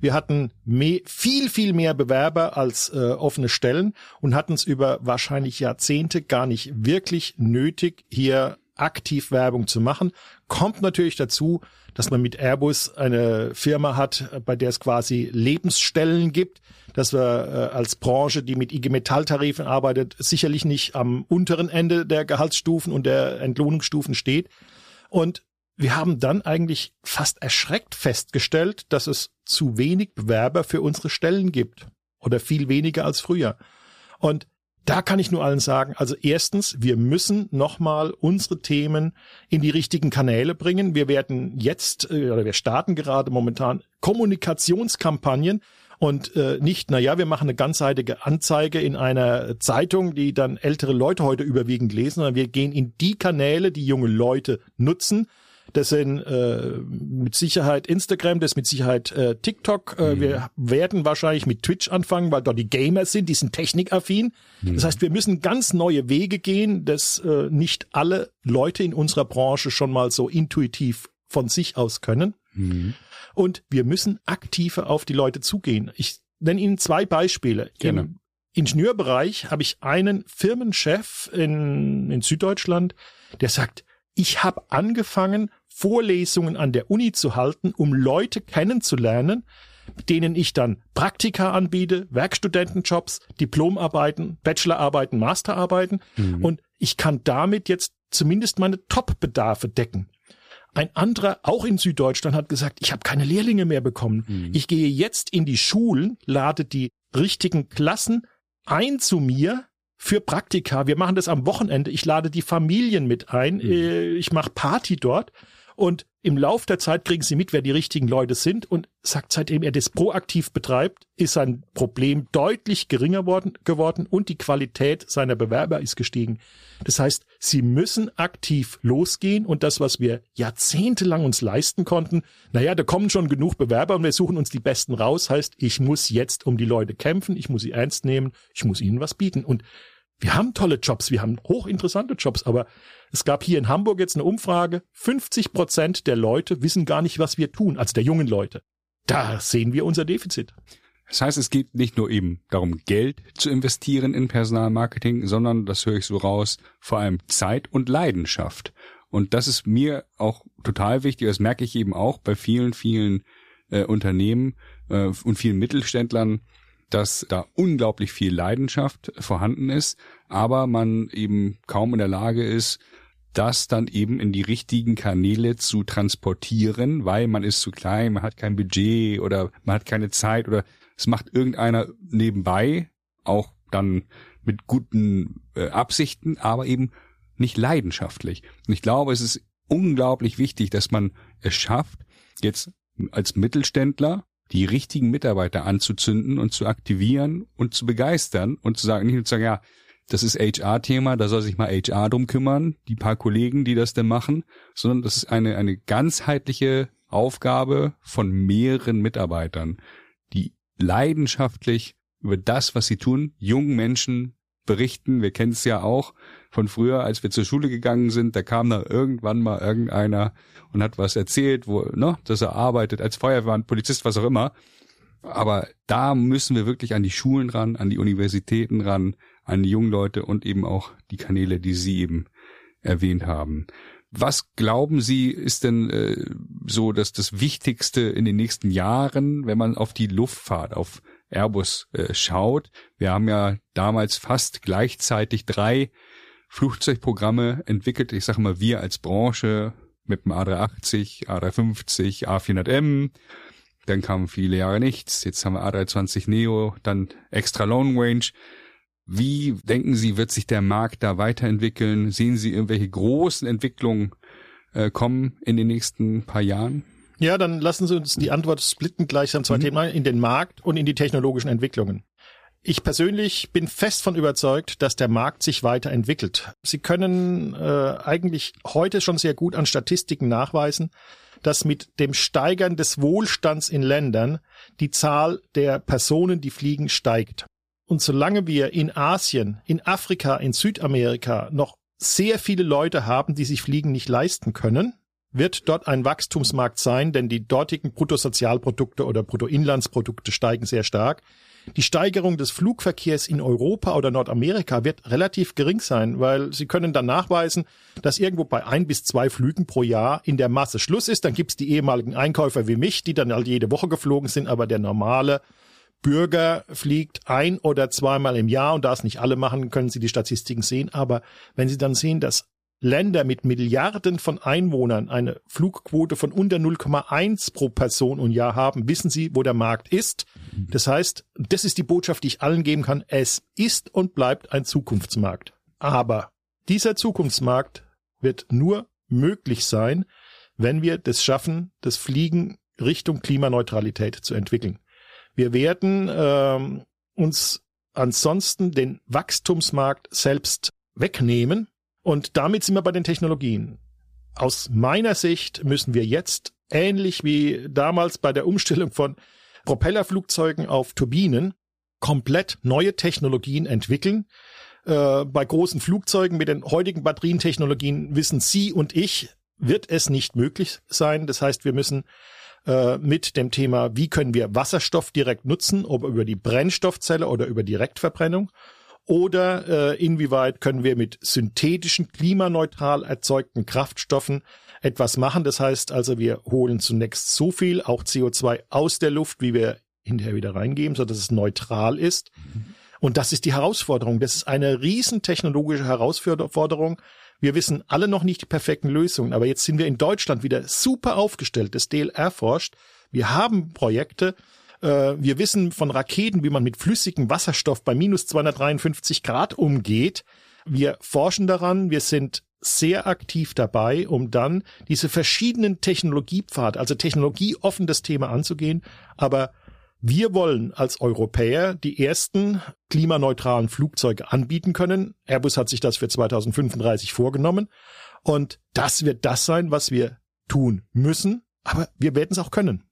Wir hatten mehr, viel, viel mehr Bewerber als äh, offene Stellen und hatten es über wahrscheinlich Jahrzehnte gar nicht wirklich nötig, hier aktiv Werbung zu machen. Kommt natürlich dazu, dass man mit Airbus eine Firma hat, bei der es quasi Lebensstellen gibt, dass wir äh, als Branche, die mit IG Metall-Tarifen arbeitet, sicherlich nicht am unteren Ende der Gehaltsstufen und der Entlohnungsstufen steht. Und wir haben dann eigentlich fast erschreckt festgestellt, dass es zu wenig Bewerber für unsere Stellen gibt oder viel weniger als früher. Und da kann ich nur allen sagen, also erstens, wir müssen nochmal unsere Themen in die richtigen Kanäle bringen. Wir werden jetzt, äh, oder wir starten gerade momentan Kommunikationskampagnen und äh, nicht, na ja, wir machen eine ganzseitige Anzeige in einer Zeitung, die dann ältere Leute heute überwiegend lesen, sondern wir gehen in die Kanäle, die junge Leute nutzen das sind äh, mit Sicherheit Instagram, das ist mit Sicherheit äh, TikTok. Äh, mhm. Wir werden wahrscheinlich mit Twitch anfangen, weil dort die Gamer sind, die sind technikaffin. Mhm. Das heißt, wir müssen ganz neue Wege gehen, dass äh, nicht alle Leute in unserer Branche schon mal so intuitiv von sich aus können. Mhm. Und wir müssen aktiver auf die Leute zugehen. Ich nenne Ihnen zwei Beispiele. Gerne. Im Ingenieurbereich habe ich einen Firmenchef in, in Süddeutschland, der sagt, ich habe angefangen, Vorlesungen an der Uni zu halten, um Leute kennenzulernen, denen ich dann Praktika anbiete, Werkstudentenjobs, Diplomarbeiten, Bachelorarbeiten, Masterarbeiten mhm. und ich kann damit jetzt zumindest meine Top-Bedarfe decken. Ein anderer, auch in Süddeutschland, hat gesagt, ich habe keine Lehrlinge mehr bekommen. Mhm. Ich gehe jetzt in die Schulen, lade die richtigen Klassen ein zu mir für Praktika. Wir machen das am Wochenende. Ich lade die Familien mit ein. Mhm. Äh, ich mache Party dort. Und im Lauf der Zeit kriegen sie mit, wer die richtigen Leute sind. Und sagt, seitdem er das proaktiv betreibt, ist sein Problem deutlich geringer worden, geworden und die Qualität seiner Bewerber ist gestiegen. Das heißt, sie müssen aktiv losgehen und das, was wir jahrzehntelang uns leisten konnten, naja, da kommen schon genug Bewerber und wir suchen uns die Besten raus, heißt, ich muss jetzt um die Leute kämpfen, ich muss sie ernst nehmen, ich muss ihnen was bieten. Und wir haben tolle Jobs, wir haben hochinteressante Jobs, aber es gab hier in Hamburg jetzt eine Umfrage, 50 Prozent der Leute wissen gar nicht, was wir tun, also der jungen Leute. Da sehen wir unser Defizit. Das heißt, es geht nicht nur eben darum, Geld zu investieren in Personalmarketing, sondern, das höre ich so raus, vor allem Zeit und Leidenschaft. Und das ist mir auch total wichtig, das merke ich eben auch bei vielen, vielen äh, Unternehmen äh, und vielen Mittelständlern, dass da unglaublich viel Leidenschaft vorhanden ist, aber man eben kaum in der Lage ist, das dann eben in die richtigen Kanäle zu transportieren, weil man ist zu klein, man hat kein Budget oder man hat keine Zeit oder es macht irgendeiner nebenbei, auch dann mit guten äh, Absichten, aber eben nicht leidenschaftlich. Und ich glaube, es ist unglaublich wichtig, dass man es schafft, jetzt als Mittelständler die richtigen Mitarbeiter anzuzünden und zu aktivieren und zu begeistern und zu sagen, nicht nur zu sagen, ja, das ist HR-Thema, da soll sich mal HR drum kümmern, die paar Kollegen, die das denn machen, sondern das ist eine, eine ganzheitliche Aufgabe von mehreren Mitarbeitern, die leidenschaftlich über das, was sie tun, jungen Menschen berichten. Wir kennen es ja auch von früher, als wir zur Schule gegangen sind, da kam da irgendwann mal irgendeiner und hat was erzählt, wo, ne, dass er arbeitet als Feuerwehrmann, Polizist, was auch immer. Aber da müssen wir wirklich an die Schulen ran, an die Universitäten ran, an die jungen Leute und eben auch die Kanäle, die Sie eben erwähnt haben. Was glauben Sie, ist denn äh, so dass das Wichtigste in den nächsten Jahren, wenn man auf die Luftfahrt, auf Airbus äh, schaut? Wir haben ja damals fast gleichzeitig drei Flugzeugprogramme entwickelt. Ich sage mal, wir als Branche mit dem A380, A350, A400M. Dann kamen viele Jahre nichts. Jetzt haben wir A320 Neo, dann extra Long Range. Wie denken Sie, wird sich der Markt da weiterentwickeln? Sehen Sie irgendwelche großen Entwicklungen äh, kommen in den nächsten paar Jahren? Ja, dann lassen Sie uns die Antwort splitten gleich an zwei mhm. Themen, in den Markt und in die technologischen Entwicklungen. Ich persönlich bin fest von überzeugt, dass der Markt sich weiterentwickelt. Sie können äh, eigentlich heute schon sehr gut an Statistiken nachweisen, dass mit dem Steigern des Wohlstands in Ländern die Zahl der Personen, die fliegen, steigt. Und solange wir in Asien, in Afrika, in Südamerika noch sehr viele Leute haben, die sich Fliegen nicht leisten können, wird dort ein Wachstumsmarkt sein, denn die dortigen Bruttosozialprodukte oder Bruttoinlandsprodukte steigen sehr stark. Die Steigerung des Flugverkehrs in Europa oder Nordamerika wird relativ gering sein, weil sie können dann nachweisen, dass irgendwo bei ein bis zwei Flügen pro Jahr in der Masse Schluss ist. Dann gibt's die ehemaligen Einkäufer wie mich, die dann halt jede Woche geflogen sind, aber der normale Bürger fliegt ein oder zweimal im Jahr und da es nicht alle machen, können Sie die Statistiken sehen. Aber wenn Sie dann sehen, dass Länder mit Milliarden von Einwohnern eine Flugquote von unter 0,1 pro Person und Jahr haben, wissen Sie, wo der Markt ist. Das heißt, das ist die Botschaft, die ich allen geben kann. Es ist und bleibt ein Zukunftsmarkt. Aber dieser Zukunftsmarkt wird nur möglich sein, wenn wir das schaffen, das Fliegen Richtung Klimaneutralität zu entwickeln. Wir werden ähm, uns ansonsten den Wachstumsmarkt selbst wegnehmen und damit sind wir bei den Technologien. Aus meiner Sicht müssen wir jetzt, ähnlich wie damals bei der Umstellung von Propellerflugzeugen auf Turbinen, komplett neue Technologien entwickeln. Äh, bei großen Flugzeugen mit den heutigen Batterientechnologien wissen Sie und ich, wird es nicht möglich sein. Das heißt, wir müssen äh, mit dem Thema, wie können wir Wasserstoff direkt nutzen, ob über die Brennstoffzelle oder über Direktverbrennung Oder äh, inwieweit können wir mit synthetischen, klimaneutral erzeugten Kraftstoffen etwas machen? Das heißt also, wir holen zunächst so viel, auch CO2 aus der Luft, wie wir hinterher wieder reingeben, so dass es neutral ist. Und das ist die Herausforderung. Das ist eine riesen technologische Herausforderung. Wir wissen alle noch nicht die perfekten Lösungen, aber jetzt sind wir in Deutschland wieder super aufgestellt. Das DLR forscht. Wir haben Projekte. Äh, wir wissen von Raketen, wie man mit flüssigem Wasserstoff bei minus 253 Grad umgeht. Wir forschen daran. Wir sind sehr aktiv dabei, um dann diese verschiedenen Technologiepfad, also technologieoffen das Thema anzugehen, aber wir wollen als Europäer die ersten klimaneutralen Flugzeuge anbieten können. Airbus hat sich das für 2035 vorgenommen. Und das wird das sein, was wir tun müssen. Aber wir werden es auch können.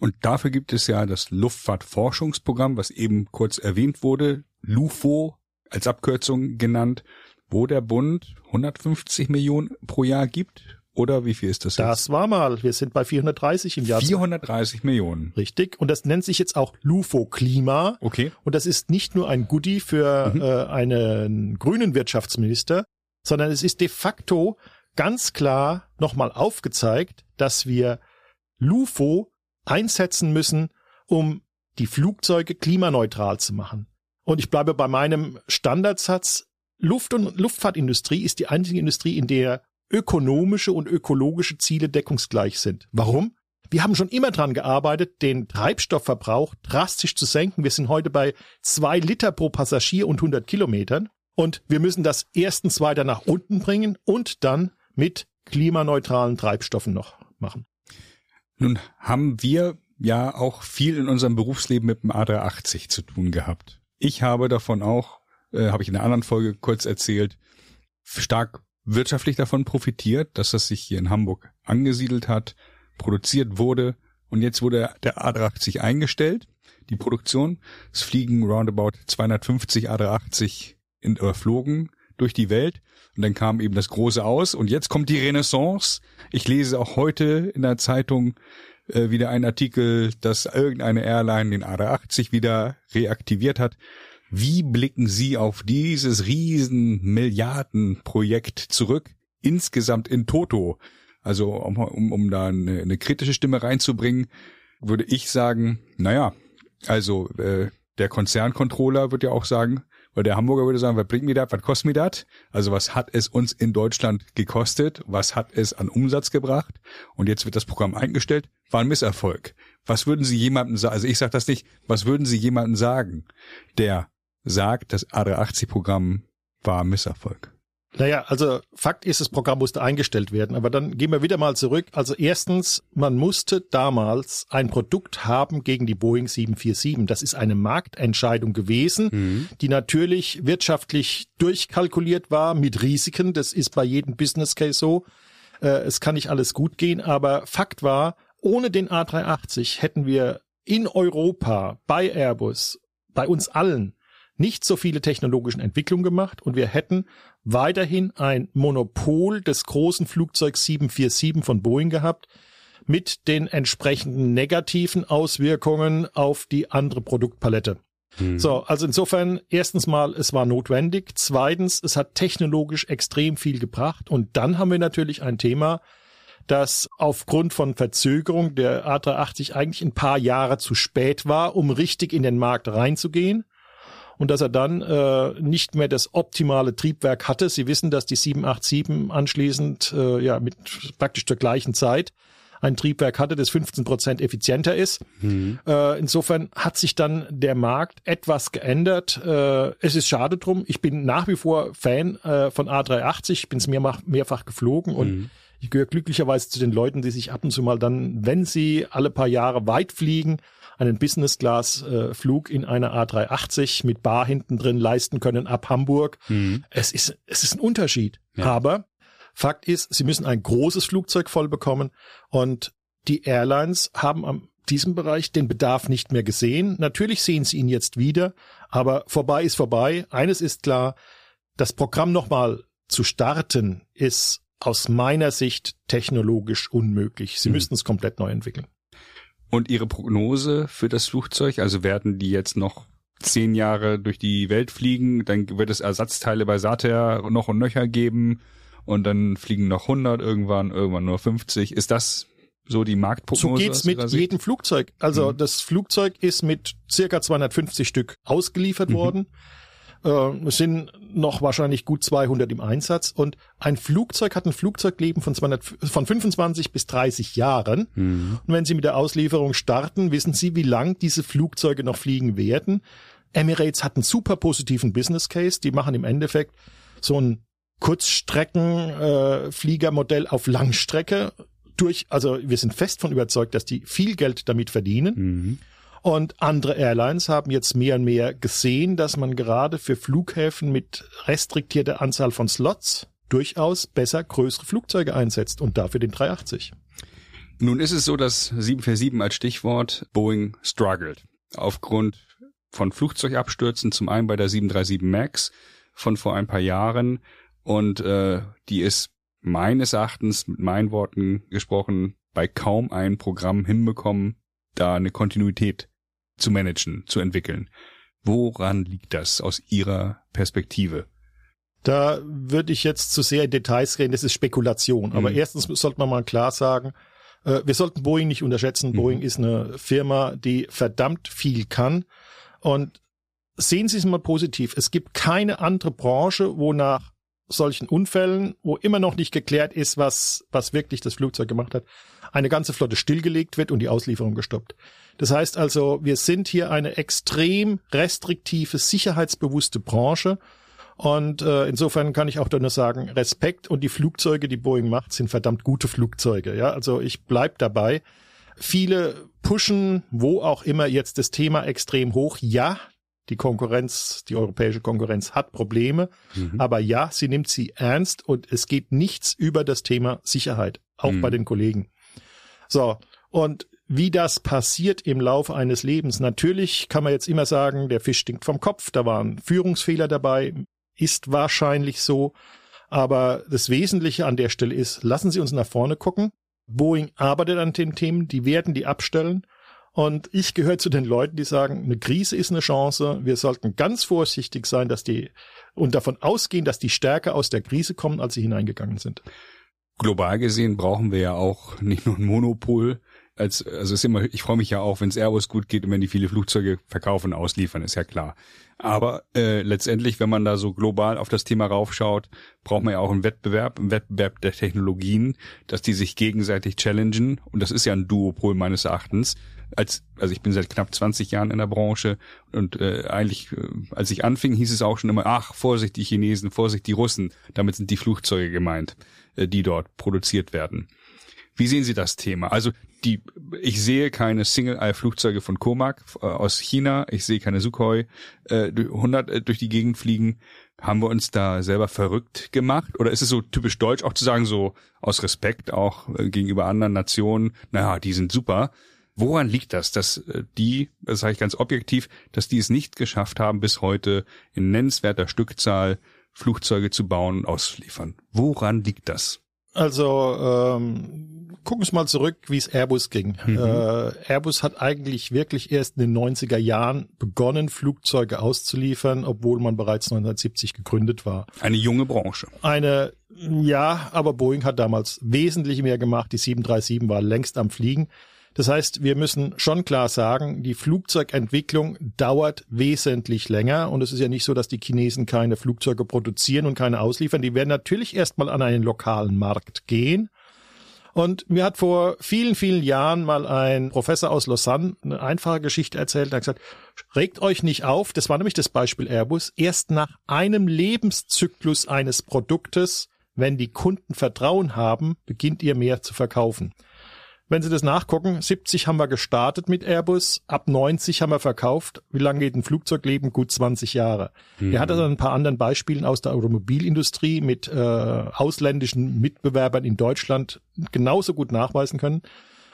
Und dafür gibt es ja das Luftfahrtforschungsprogramm, was eben kurz erwähnt wurde, LUFO als Abkürzung genannt, wo der Bund 150 Millionen pro Jahr gibt oder wie viel ist das jetzt? Das war mal. Wir sind bei 430 im Jahr. 430 Millionen. Richtig. Und das nennt sich jetzt auch Lufo Klima. Okay. Und das ist nicht nur ein Goodie für mhm. äh, einen grünen Wirtschaftsminister, sondern es ist de facto ganz klar nochmal aufgezeigt, dass wir Lufo einsetzen müssen, um die Flugzeuge klimaneutral zu machen. Und ich bleibe bei meinem Standardsatz. Luft- und Luftfahrtindustrie ist die einzige Industrie, in der ökonomische und ökologische Ziele deckungsgleich sind. Warum? Wir haben schon immer dran gearbeitet, den Treibstoffverbrauch drastisch zu senken. Wir sind heute bei zwei Liter pro Passagier und 100 Kilometern. Und wir müssen das erstens weiter nach unten bringen und dann mit klimaneutralen Treibstoffen noch machen. Nun haben wir ja auch viel in unserem Berufsleben mit dem A380 zu tun gehabt. Ich habe davon auch, äh, habe ich in einer anderen Folge kurz erzählt, stark wirtschaftlich davon profitiert, dass das sich hier in Hamburg angesiedelt hat, produziert wurde und jetzt wurde der A380 eingestellt, die Produktion. Es fliegen roundabout 250 A380 in, überflogen durch die Welt und dann kam eben das große aus und jetzt kommt die Renaissance. Ich lese auch heute in der Zeitung äh, wieder einen Artikel, dass irgendeine Airline den A380 wieder reaktiviert hat. Wie blicken Sie auf dieses riesen Milliardenprojekt zurück? Insgesamt in Toto. Also um, um, um da eine, eine kritische Stimme reinzubringen, würde ich sagen, naja, also äh, der Konzerncontroller wird ja auch sagen, weil der Hamburger würde sagen, was bringt mir das, was kostet mir das? Also was hat es uns in Deutschland gekostet? Was hat es an Umsatz gebracht? Und jetzt wird das Programm eingestellt, war ein Misserfolg. Was würden Sie jemandem sagen, also ich sage das nicht, was würden Sie jemandem sagen, der sagt, das A380-Programm war Misserfolg. Naja, also Fakt ist, das Programm musste eingestellt werden. Aber dann gehen wir wieder mal zurück. Also erstens, man musste damals ein Produkt haben gegen die Boeing 747. Das ist eine Marktentscheidung gewesen, mhm. die natürlich wirtschaftlich durchkalkuliert war mit Risiken. Das ist bei jedem Business Case so. Äh, es kann nicht alles gut gehen. Aber Fakt war, ohne den A380 hätten wir in Europa bei Airbus, bei uns allen, nicht so viele technologischen Entwicklungen gemacht und wir hätten weiterhin ein Monopol des großen Flugzeugs 747 von Boeing gehabt mit den entsprechenden negativen Auswirkungen auf die andere Produktpalette. Hm. So, also insofern, erstens mal, es war notwendig. Zweitens, es hat technologisch extrem viel gebracht. Und dann haben wir natürlich ein Thema, das aufgrund von Verzögerung der A380 eigentlich ein paar Jahre zu spät war, um richtig in den Markt reinzugehen und dass er dann äh, nicht mehr das optimale Triebwerk hatte. Sie wissen, dass die 787 anschließend äh, ja mit praktisch zur gleichen Zeit ein Triebwerk hatte, das 15 Prozent effizienter ist. Mhm. Äh, insofern hat sich dann der Markt etwas geändert. Äh, es ist schade drum. Ich bin nach wie vor Fan äh, von A380. Ich bin es mehrfach, mehrfach geflogen und mhm. ich gehöre glücklicherweise zu den Leuten, die sich ab und zu mal dann, wenn sie alle paar Jahre weit fliegen, einen Business-Class-Flug in einer A380 mit Bar hinten drin leisten können ab Hamburg. Mhm. Es ist, es ist ein Unterschied. Ja. Aber Fakt ist, sie müssen ein großes Flugzeug voll bekommen und die Airlines haben am diesem Bereich den Bedarf nicht mehr gesehen. Natürlich sehen sie ihn jetzt wieder, aber vorbei ist vorbei. Eines ist klar, das Programm nochmal zu starten ist aus meiner Sicht technologisch unmöglich. Sie mhm. müssten es komplett neu entwickeln. Und Ihre Prognose für das Flugzeug, also werden die jetzt noch zehn Jahre durch die Welt fliegen, dann wird es Ersatzteile bei Sater noch und nöcher geben und dann fliegen noch 100 irgendwann, irgendwann nur 50. Ist das so die Marktprognose? So geht's mit jedem Flugzeug. Also mhm. das Flugzeug ist mit circa 250 Stück ausgeliefert mhm. Äh, sind noch wahrscheinlich gut 200 im Einsatz und ein Flugzeug hat ein Flugzeugleben von, 200, von 25 bis 30 Jahren. Mhm. Und wenn Sie mit der Auslieferung starten, wissen Sie, wie lang diese Flugzeuge noch fliegen werden. Emirates hat einen super positiven Business Case. Die machen im Endeffekt so ein Kurzstreckenfliegermodell äh, auf Langstrecke durch, also wir sind fest von überzeugt, dass die viel Geld damit verdienen. Mhm. Und andere Airlines haben jetzt mehr und mehr gesehen, dass man gerade für Flughäfen mit restriktierter Anzahl von Slots durchaus besser größere Flugzeuge einsetzt und dafür den 380. Nun ist es so, dass 747 als Stichwort Boeing struggled. Aufgrund von Flugzeugabstürzen, zum einen bei der 737 MAX von vor ein paar Jahren und äh, die ist meines Erachtens, mit meinen Worten gesprochen, bei kaum einem Programm hinbekommen, da eine Kontinuität zu managen, zu entwickeln. Woran liegt das aus Ihrer Perspektive? Da würde ich jetzt zu sehr in Details reden, das ist Spekulation. Aber mhm. erstens sollte man mal klar sagen, äh, wir sollten Boeing nicht unterschätzen. Mhm. Boeing ist eine Firma, die verdammt viel kann. Und sehen Sie es mal positiv. Es gibt keine andere Branche, wo nach solchen Unfällen, wo immer noch nicht geklärt ist, was, was wirklich das Flugzeug gemacht hat, eine ganze Flotte stillgelegt wird und die Auslieferung gestoppt. Das heißt also, wir sind hier eine extrem restriktive, sicherheitsbewusste Branche. Und äh, insofern kann ich auch da nur sagen, Respekt und die Flugzeuge, die Boeing macht, sind verdammt gute Flugzeuge. Ja, also ich bleib dabei. Viele pushen, wo auch immer jetzt das Thema extrem hoch. Ja, die Konkurrenz, die europäische Konkurrenz hat Probleme. Mhm. Aber ja, sie nimmt sie ernst und es geht nichts über das Thema Sicherheit, auch mhm. bei den Kollegen. So. Und wie das passiert im Laufe eines Lebens. Natürlich kann man jetzt immer sagen, der Fisch stinkt vom Kopf, da waren Führungsfehler dabei, ist wahrscheinlich so. Aber das Wesentliche an der Stelle ist, lassen Sie uns nach vorne gucken. Boeing arbeitet an den Themen, die werden die abstellen. Und ich gehöre zu den Leuten, die sagen, eine Krise ist eine Chance. Wir sollten ganz vorsichtig sein, dass die und davon ausgehen, dass die stärker aus der Krise kommen, als sie hineingegangen sind. Global gesehen brauchen wir ja auch nicht nur ein Monopol. Als, also ist immer, ich freue mich ja auch, wenn es Airbus gut geht und wenn die viele Flugzeuge verkaufen, ausliefern, ist ja klar. Aber äh, letztendlich, wenn man da so global auf das Thema raufschaut, braucht man ja auch einen Wettbewerb, einen Wettbewerb der Technologien, dass die sich gegenseitig challengen. Und das ist ja ein Duopol meines Erachtens als, also ich bin seit knapp 20 Jahren in der Branche und äh, eigentlich, äh, als ich anfing, hieß es auch schon immer, ach, Vorsicht die Chinesen, Vorsicht die Russen. Damit sind die Flugzeuge gemeint, äh, die dort produziert werden. Wie sehen Sie das Thema? Also die, ich sehe keine Single-Eye-Flugzeuge von Comac äh, aus China. Ich sehe keine Sukhoi äh, 100 äh, durch die Gegend fliegen. Haben wir uns da selber verrückt gemacht? Oder ist es so typisch deutsch auch zu sagen, so aus Respekt auch äh, gegenüber anderen Nationen, naja, die sind super. Woran liegt das, dass die, das sage ich ganz objektiv, dass die es nicht geschafft haben, bis heute in nennenswerter Stückzahl Flugzeuge zu bauen und auszuliefern? Woran liegt das? Also ähm, gucken wir mal zurück, wie es Airbus ging. Mhm. Äh, Airbus hat eigentlich wirklich erst in den 90er Jahren begonnen, Flugzeuge auszuliefern, obwohl man bereits 1970 gegründet war. Eine junge Branche. Eine, ja, aber Boeing hat damals wesentlich mehr gemacht. Die 737 war längst am Fliegen. Das heißt, wir müssen schon klar sagen, die Flugzeugentwicklung dauert wesentlich länger und es ist ja nicht so, dass die Chinesen keine Flugzeuge produzieren und keine ausliefern. Die werden natürlich erstmal an einen lokalen Markt gehen. Und mir hat vor vielen, vielen Jahren mal ein Professor aus Lausanne eine einfache Geschichte erzählt. Er hat gesagt, regt euch nicht auf, das war nämlich das Beispiel Airbus, erst nach einem Lebenszyklus eines Produktes, wenn die Kunden Vertrauen haben, beginnt ihr mehr zu verkaufen. Wenn Sie das nachgucken, 70 haben wir gestartet mit Airbus, ab 90 haben wir verkauft. Wie lange geht ein Flugzeugleben? Gut 20 Jahre. Mhm. Er hat also ein paar anderen Beispielen aus der Automobilindustrie mit äh, ausländischen Mitbewerbern in Deutschland genauso gut nachweisen können.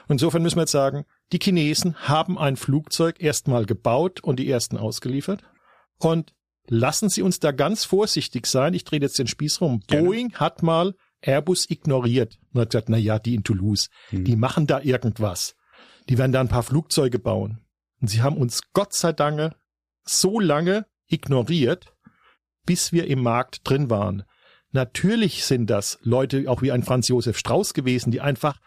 Insofern müssen wir jetzt sagen, die Chinesen haben ein Flugzeug erstmal gebaut und die ersten ausgeliefert. Und lassen Sie uns da ganz vorsichtig sein. Ich drehe jetzt den Spieß rum. Gerne. Boeing hat mal Airbus ignoriert und hat gesagt, na ja, die in Toulouse, hm. die machen da irgendwas. Die werden da ein paar Flugzeuge bauen. Und sie haben uns Gott sei Dank so lange ignoriert, bis wir im Markt drin waren. Natürlich sind das Leute auch wie ein Franz Josef Strauß gewesen, die einfach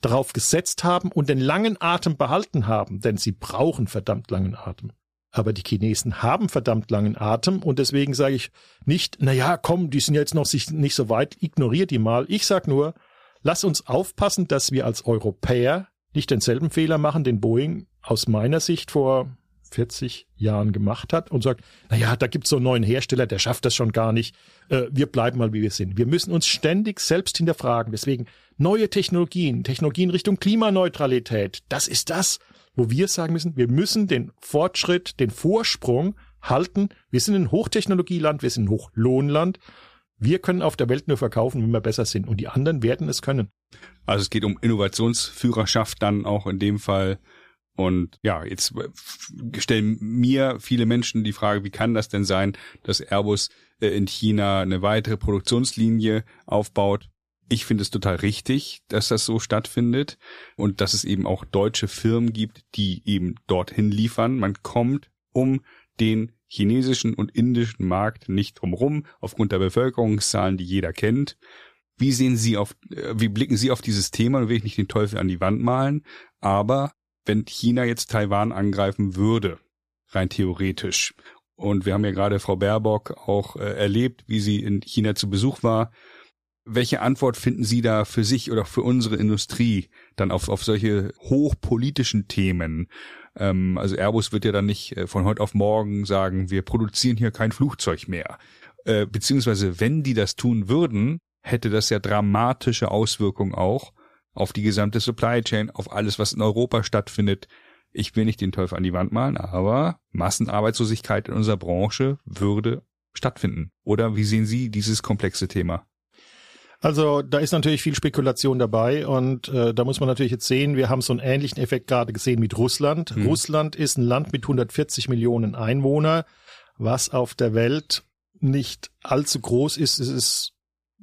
darauf gesetzt haben und den langen Atem behalten haben, denn sie brauchen verdammt langen Atem. Aber die Chinesen haben verdammt langen Atem und deswegen sage ich nicht, na ja, komm, die sind jetzt noch nicht so weit, ignoriert die mal. Ich sag nur, lass uns aufpassen, dass wir als Europäer nicht denselben Fehler machen, den Boeing aus meiner Sicht vor 40 Jahren gemacht hat und sagt, na ja, da gibt's so einen neuen Hersteller, der schafft das schon gar nicht. Äh, wir bleiben mal, wie wir sind. Wir müssen uns ständig selbst hinterfragen. Deswegen neue Technologien, Technologien Richtung Klimaneutralität. Das ist das, wo wir sagen müssen, wir müssen den Fortschritt, den Vorsprung halten. Wir sind ein Hochtechnologieland, wir sind ein Hochlohnland. Wir können auf der Welt nur verkaufen, wenn wir besser sind. Und die anderen werden es können. Also es geht um Innovationsführerschaft dann auch in dem Fall und ja, jetzt stellen mir viele Menschen die Frage, wie kann das denn sein, dass Airbus äh, in China eine weitere Produktionslinie aufbaut? Ich finde es total richtig, dass das so stattfindet und dass es eben auch deutsche Firmen gibt, die eben dorthin liefern. Man kommt um den chinesischen und indischen Markt nicht drumherum, aufgrund der Bevölkerungszahlen, die jeder kennt. Wie sehen Sie auf, äh, wie blicken Sie auf dieses Thema? Da will ich nicht den Teufel an die Wand malen, aber wenn China jetzt Taiwan angreifen würde, rein theoretisch. Und wir haben ja gerade Frau Baerbock auch äh, erlebt, wie sie in China zu Besuch war. Welche Antwort finden Sie da für sich oder für unsere Industrie dann auf, auf solche hochpolitischen Themen? Ähm, also Airbus wird ja dann nicht äh, von heute auf morgen sagen, wir produzieren hier kein Flugzeug mehr. Äh, beziehungsweise wenn die das tun würden, hätte das ja dramatische Auswirkungen auch auf die gesamte Supply Chain, auf alles, was in Europa stattfindet. Ich will nicht den Teufel an die Wand malen, aber Massenarbeitslosigkeit in unserer Branche würde stattfinden. Oder wie sehen Sie dieses komplexe Thema? Also da ist natürlich viel Spekulation dabei und äh, da muss man natürlich jetzt sehen, wir haben so einen ähnlichen Effekt gerade gesehen mit Russland. Hm. Russland ist ein Land mit 140 Millionen Einwohner, was auf der Welt nicht allzu groß ist. Es ist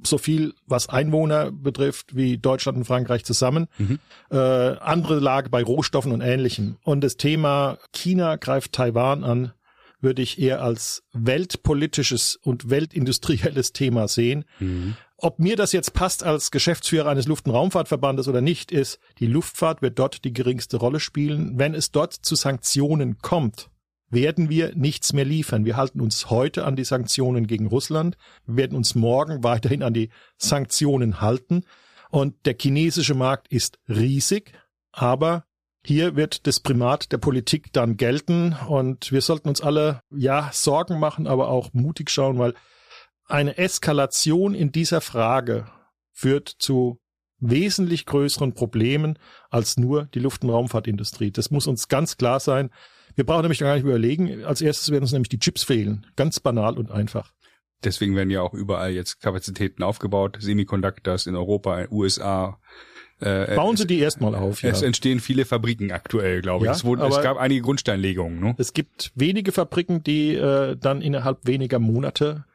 so viel, was Einwohner betrifft, wie Deutschland und Frankreich zusammen. Mhm. Äh, andere Lage bei Rohstoffen und Ähnlichem. Und das Thema China greift Taiwan an, würde ich eher als weltpolitisches und weltindustrielles Thema sehen. Mhm. Ob mir das jetzt passt als Geschäftsführer eines Luft- und Raumfahrtverbandes oder nicht, ist, die Luftfahrt wird dort die geringste Rolle spielen. Wenn es dort zu Sanktionen kommt, werden wir nichts mehr liefern. Wir halten uns heute an die Sanktionen gegen Russland, wir werden uns morgen weiterhin an die Sanktionen halten. Und der chinesische Markt ist riesig, aber hier wird das Primat der Politik dann gelten und wir sollten uns alle, ja, Sorgen machen, aber auch mutig schauen, weil eine Eskalation in dieser Frage führt zu wesentlich größeren Problemen als nur die Luft- und Raumfahrtindustrie. Das muss uns ganz klar sein. Wir brauchen nämlich gar nicht überlegen. Als erstes werden uns nämlich die Chips fehlen. Ganz banal und einfach. Deswegen werden ja auch überall jetzt Kapazitäten aufgebaut, Semiconductors in Europa, USA. Äh, Bauen Sie die erstmal auf. Ja. Es entstehen viele Fabriken aktuell, glaube ich. Ja, es, wurde, es gab einige Grundsteinlegungen. Ne? Es gibt wenige Fabriken, die äh, dann innerhalb weniger Monate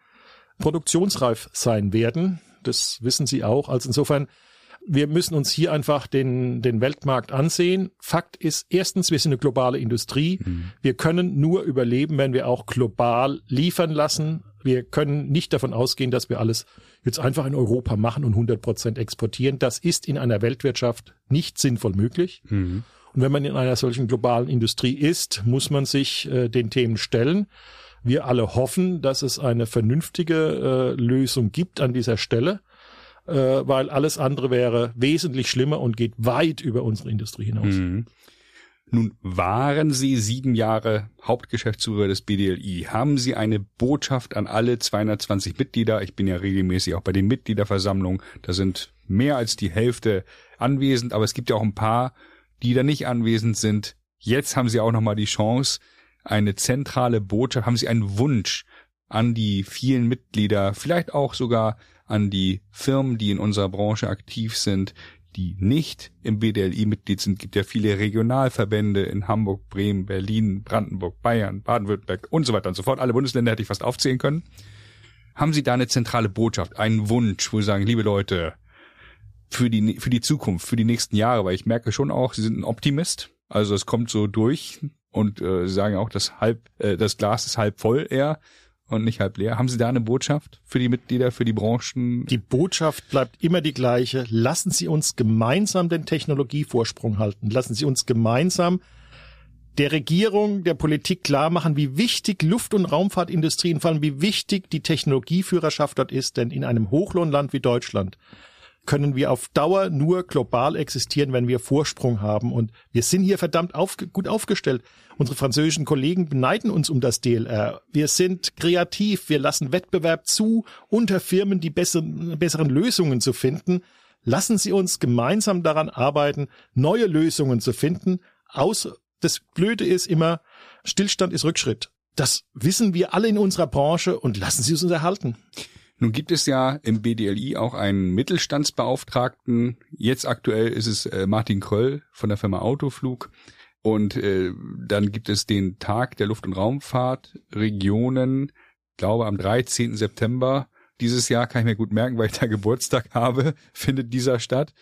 produktionsreif sein werden. Das wissen Sie auch. Also insofern wir müssen uns hier einfach den, den Weltmarkt ansehen. Fakt ist, erstens, wir sind eine globale Industrie. Mhm. Wir können nur überleben, wenn wir auch global liefern lassen. Wir können nicht davon ausgehen, dass wir alles jetzt einfach in Europa machen und 100 Prozent exportieren. Das ist in einer Weltwirtschaft nicht sinnvoll möglich. Mhm. Und wenn man in einer solchen globalen Industrie ist, muss man sich äh, den Themen stellen. Wir alle hoffen, dass es eine vernünftige äh, Lösung gibt an dieser Stelle äh, weil alles andere wäre wesentlich schlimmer und geht weit über unsere Industrie hinaus. Mhm. Nun waren Sie sieben Jahre Hauptgeschäftsführer des BDLI. Haben Sie eine Botschaft an alle 220 Mitglieder? Ich bin ja regelmäßig auch bei den Mitgliederversammlungen. Da sind mehr als die Hälfte anwesend, aber es gibt ja auch ein paar, die da nicht anwesend sind. Jetzt haben Sie auch nochmal die Chance, eine zentrale Botschaft, haben Sie einen Wunsch an die vielen Mitglieder, vielleicht auch sogar an die Firmen, die in unserer Branche aktiv sind, die nicht im BDLI Mitglied sind, gibt ja viele Regionalverbände in Hamburg, Bremen, Berlin, Brandenburg, Bayern, Baden-Württemberg und so weiter und so fort. Alle Bundesländer hätte ich fast aufzählen können. Haben Sie da eine zentrale Botschaft, einen Wunsch, wo Sie sagen, liebe Leute, für die, für die Zukunft, für die nächsten Jahre, weil ich merke schon auch, Sie sind ein Optimist. Also es kommt so durch und äh, sagen auch, das halb, äh, das Glas ist halb voll eher und nicht halb leer. Haben Sie da eine Botschaft für die Mitglieder, für die Branchen? Die Botschaft bleibt immer die gleiche. Lassen Sie uns gemeinsam den Technologievorsprung halten. Lassen Sie uns gemeinsam der Regierung, der Politik klar machen, wie wichtig Luft- und Raumfahrtindustrien, vor allem wie wichtig die Technologieführerschaft dort ist. Denn in einem Hochlohnland wie Deutschland können wir auf Dauer nur global existieren, wenn wir Vorsprung haben. Und wir sind hier verdammt auf, gut aufgestellt. Unsere französischen Kollegen beneiden uns um das DLR. Wir sind kreativ. Wir lassen Wettbewerb zu, unter Firmen die besseren, besseren Lösungen zu finden. Lassen Sie uns gemeinsam daran arbeiten, neue Lösungen zu finden. Aus, das Blöde ist immer, Stillstand ist Rückschritt. Das wissen wir alle in unserer Branche und lassen Sie es uns erhalten. Nun gibt es ja im BDLI auch einen Mittelstandsbeauftragten. Jetzt aktuell ist es äh, Martin Kröll von der Firma Autoflug. Und äh, dann gibt es den Tag der Luft- und Raumfahrtregionen, glaube am 13. September dieses Jahr, kann ich mir gut merken, weil ich da Geburtstag habe, findet dieser statt.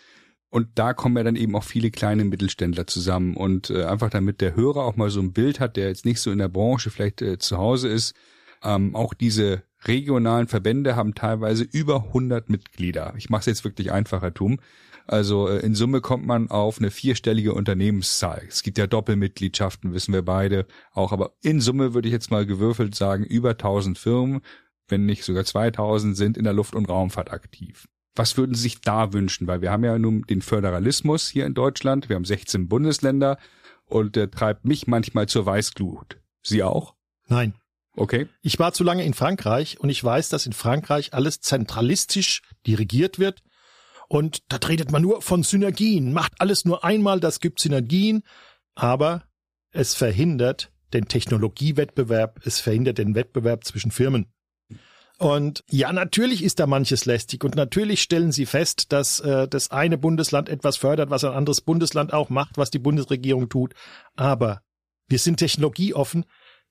Und da kommen ja dann eben auch viele kleine Mittelständler zusammen. Und äh, einfach damit der Hörer auch mal so ein Bild hat, der jetzt nicht so in der Branche vielleicht äh, zu Hause ist, ähm, auch diese regionalen Verbände haben teilweise über 100 Mitglieder. Ich mache es jetzt wirklich einfacher tun. Also äh, in Summe kommt man auf eine vierstellige Unternehmenszahl. Es gibt ja Doppelmitgliedschaften, wissen wir beide auch. Aber in Summe würde ich jetzt mal gewürfelt sagen, über 1000 Firmen, wenn nicht sogar 2000 sind in der Luft- und Raumfahrt aktiv. Was würden Sie sich da wünschen? Weil wir haben ja nun den Föderalismus hier in Deutschland. Wir haben 16 Bundesländer und der treibt mich manchmal zur Weißglut. Sie auch? Nein. Okay. Ich war zu lange in Frankreich und ich weiß, dass in Frankreich alles zentralistisch dirigiert wird. Und da redet man nur von Synergien, macht alles nur einmal, das gibt Synergien, aber es verhindert den Technologiewettbewerb, es verhindert den Wettbewerb zwischen Firmen. Und ja, natürlich ist da manches lästig und natürlich stellen sie fest, dass äh, das eine Bundesland etwas fördert, was ein anderes Bundesland auch macht, was die Bundesregierung tut. Aber wir sind technologieoffen,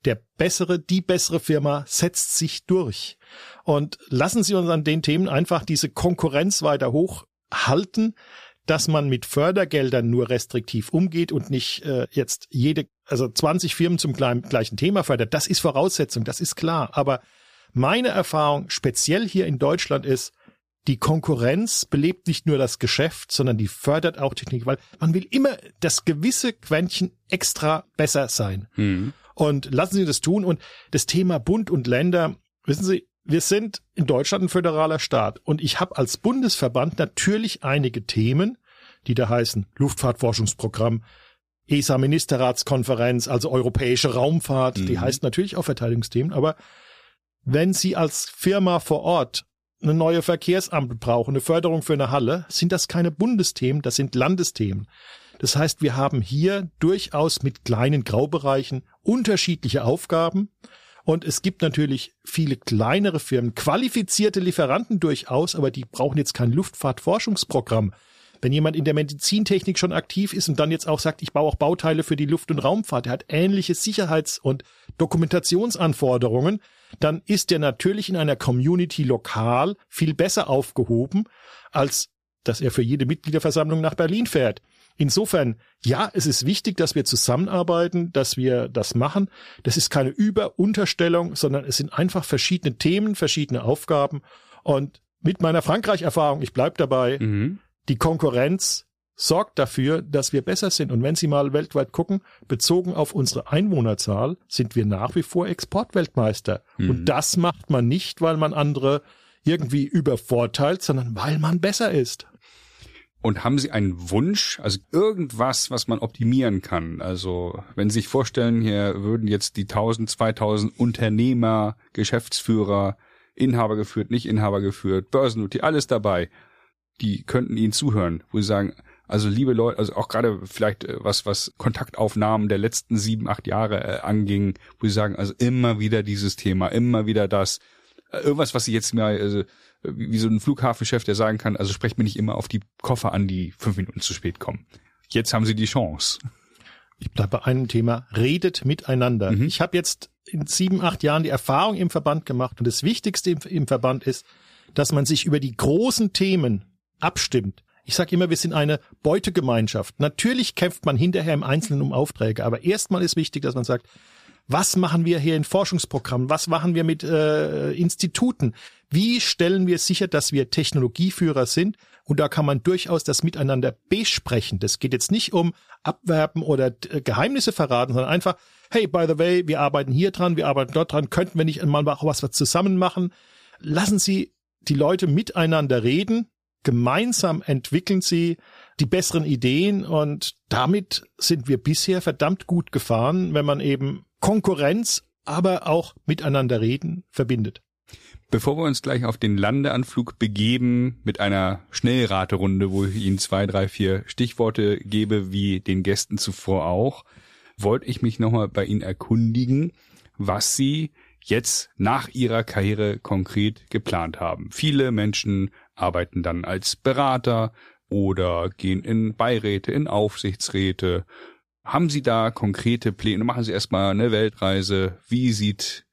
der bessere, die bessere Firma setzt sich durch. Und lassen Sie uns an den Themen einfach diese Konkurrenz weiter hochhalten, dass man mit Fördergeldern nur restriktiv umgeht und nicht äh, jetzt jede, also 20 Firmen zum gleichen Thema fördert. Das ist Voraussetzung, das ist klar. Aber meine Erfahrung, speziell hier in Deutschland, ist, die Konkurrenz belebt nicht nur das Geschäft, sondern die fördert auch Technik, weil man will immer das gewisse Quäntchen extra besser sein. Mhm. Und lassen Sie das tun. Und das Thema Bund und Länder, wissen Sie, wir sind in Deutschland ein föderaler Staat. Und ich habe als Bundesverband natürlich einige Themen, die da heißen Luftfahrtforschungsprogramm, ESA-Ministerratskonferenz, also europäische Raumfahrt, mhm. die heißt natürlich auch Verteidigungsthemen. Aber wenn Sie als Firma vor Ort eine neue Verkehrsampel brauchen, eine Förderung für eine Halle, sind das keine Bundesthemen, das sind Landesthemen. Das heißt, wir haben hier durchaus mit kleinen Graubereichen unterschiedliche Aufgaben. Und es gibt natürlich viele kleinere Firmen, qualifizierte Lieferanten durchaus, aber die brauchen jetzt kein Luftfahrtforschungsprogramm. Wenn jemand in der Medizintechnik schon aktiv ist und dann jetzt auch sagt, ich baue auch Bauteile für die Luft- und Raumfahrt, der hat ähnliche Sicherheits- und Dokumentationsanforderungen, dann ist der natürlich in einer Community lokal viel besser aufgehoben, als dass er für jede Mitgliederversammlung nach Berlin fährt. Insofern, ja, es ist wichtig, dass wir zusammenarbeiten, dass wir das machen. Das ist keine Überunterstellung, sondern es sind einfach verschiedene Themen, verschiedene Aufgaben. Und mit meiner Frankreich-Erfahrung, ich bleib dabei, mhm. die Konkurrenz sorgt dafür, dass wir besser sind. Und wenn Sie mal weltweit gucken, bezogen auf unsere Einwohnerzahl, sind wir nach wie vor Exportweltmeister. Mhm. Und das macht man nicht, weil man andere irgendwie übervorteilt, sondern weil man besser ist. Und haben Sie einen Wunsch, also irgendwas, was man optimieren kann? Also wenn Sie sich vorstellen, hier würden jetzt die 1000, 2000 Unternehmer, Geschäftsführer, Inhaber geführt, nicht Inhaber geführt, Börsennotiert, alles dabei, die könnten Ihnen zuhören, wo Sie sagen, also liebe Leute, also auch gerade vielleicht äh, was, was Kontaktaufnahmen der letzten sieben, acht Jahre äh, anging, wo Sie sagen, also immer wieder dieses Thema, immer wieder das, äh, irgendwas, was Sie jetzt mal, also wie so ein Flughafenchef, der sagen kann, also sprecht mir nicht immer auf die Koffer an, die fünf Minuten zu spät kommen. Jetzt haben Sie die Chance. Ich bleibe bei einem Thema. Redet miteinander. Mhm. Ich habe jetzt in sieben, acht Jahren die Erfahrung im Verband gemacht und das Wichtigste im, im Verband ist, dass man sich über die großen Themen abstimmt. Ich sage immer, wir sind eine Beutegemeinschaft. Natürlich kämpft man hinterher im Einzelnen um Aufträge, aber erstmal ist wichtig, dass man sagt, was machen wir hier in Forschungsprogrammen? Was machen wir mit äh, Instituten? Wie stellen wir sicher, dass wir Technologieführer sind? Und da kann man durchaus das miteinander besprechen. Das geht jetzt nicht um Abwerben oder äh, Geheimnisse verraten, sondern einfach, hey, by the way, wir arbeiten hier dran, wir arbeiten dort dran, könnten wir nicht mal auch was zusammen machen? Lassen Sie die Leute miteinander reden, gemeinsam entwickeln sie die besseren Ideen und damit sind wir bisher verdammt gut gefahren, wenn man eben Konkurrenz, aber auch miteinander reden verbindet. Bevor wir uns gleich auf den Landeanflug begeben mit einer Schnellraterunde, wo ich Ihnen zwei, drei, vier Stichworte gebe, wie den Gästen zuvor auch, wollte ich mich nochmal bei Ihnen erkundigen, was Sie jetzt nach ihrer Karriere konkret geplant haben. Viele Menschen arbeiten dann als Berater oder gehen in Beiräte, in Aufsichtsräte. Haben Sie da konkrete Pläne? Machen Sie erstmal eine Weltreise. Wie sieht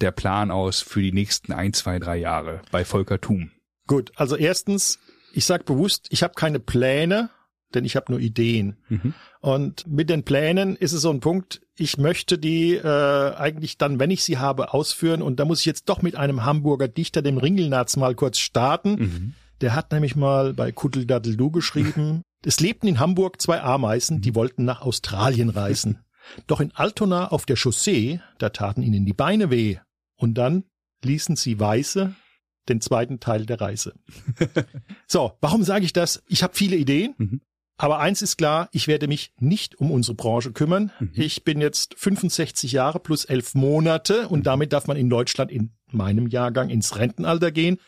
der Plan aus für die nächsten ein, zwei, drei Jahre bei Volker Thum? Gut, also erstens, ich sage bewusst, ich habe keine Pläne, denn ich habe nur Ideen. Mhm. Und mit den Plänen ist es so ein Punkt, ich möchte die äh, eigentlich dann, wenn ich sie habe, ausführen. Und da muss ich jetzt doch mit einem Hamburger Dichter, dem Ringelnatz, mal kurz starten. Mhm. Der hat nämlich mal bei Kuddeldaddeldu geschrieben, es lebten in Hamburg zwei Ameisen, die wollten nach Australien reisen. Doch in Altona auf der Chaussee, da taten ihnen die Beine weh. Und dann ließen sie Weiße den zweiten Teil der Reise. so, warum sage ich das? Ich habe viele Ideen. Mhm. Aber eins ist klar, ich werde mich nicht um unsere Branche kümmern. Mhm. Ich bin jetzt 65 Jahre plus elf Monate und mhm. damit darf man in Deutschland in meinem Jahrgang ins Rentenalter gehen.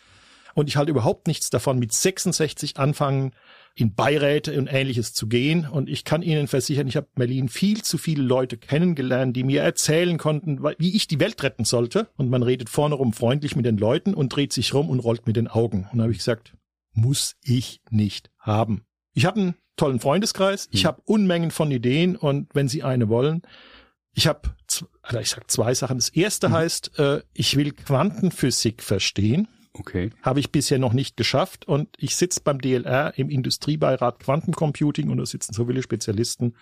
Und ich halte überhaupt nichts davon, mit 66 anfangen, in Beiräte und ähnliches zu gehen. Und ich kann Ihnen versichern, ich habe Berlin viel zu viele Leute kennengelernt, die mir erzählen konnten, wie ich die Welt retten sollte. Und man redet vorne rum freundlich mit den Leuten und dreht sich rum und rollt mit den Augen. Und da habe ich gesagt, muss ich nicht haben. Ich habe einen tollen Freundeskreis, ich hm. habe Unmengen von Ideen und wenn Sie eine wollen, ich habe, also ich sag zwei Sachen. Das erste hm. heißt, äh, ich will Quantenphysik verstehen. Okay. Habe ich bisher noch nicht geschafft und ich sitze beim DLR im Industriebeirat Quantencomputing und da sitzen so viele Spezialisten.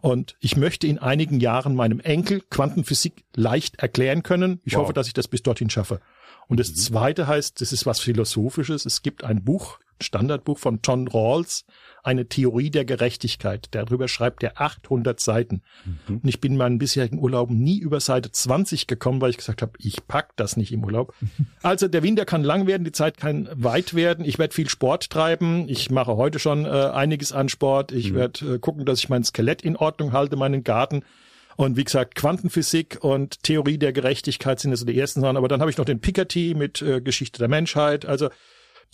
Und ich möchte in einigen Jahren meinem Enkel Quantenphysik leicht erklären können. Ich wow. hoffe, dass ich das bis dorthin schaffe. Und das mhm. zweite heißt, das ist was Philosophisches. Es gibt ein Buch, Standardbuch von John Rawls, eine Theorie der Gerechtigkeit. Darüber schreibt er 800 Seiten. Mhm. Und ich bin in meinen bisherigen Urlauben nie über Seite 20 gekommen, weil ich gesagt habe, ich pack das nicht im Urlaub. Also der Winter kann lang werden, die Zeit kann weit werden. Ich werde viel Sport treiben. Ich mache heute schon äh, einiges an Sport. Ich mhm. werde äh, gucken, dass ich mein Skelett in Ordnung halte, meinen Garten. Und wie gesagt, Quantenphysik und Theorie der Gerechtigkeit sind also die ersten Sachen. Aber dann habe ich noch den Piketty mit äh, Geschichte der Menschheit. Also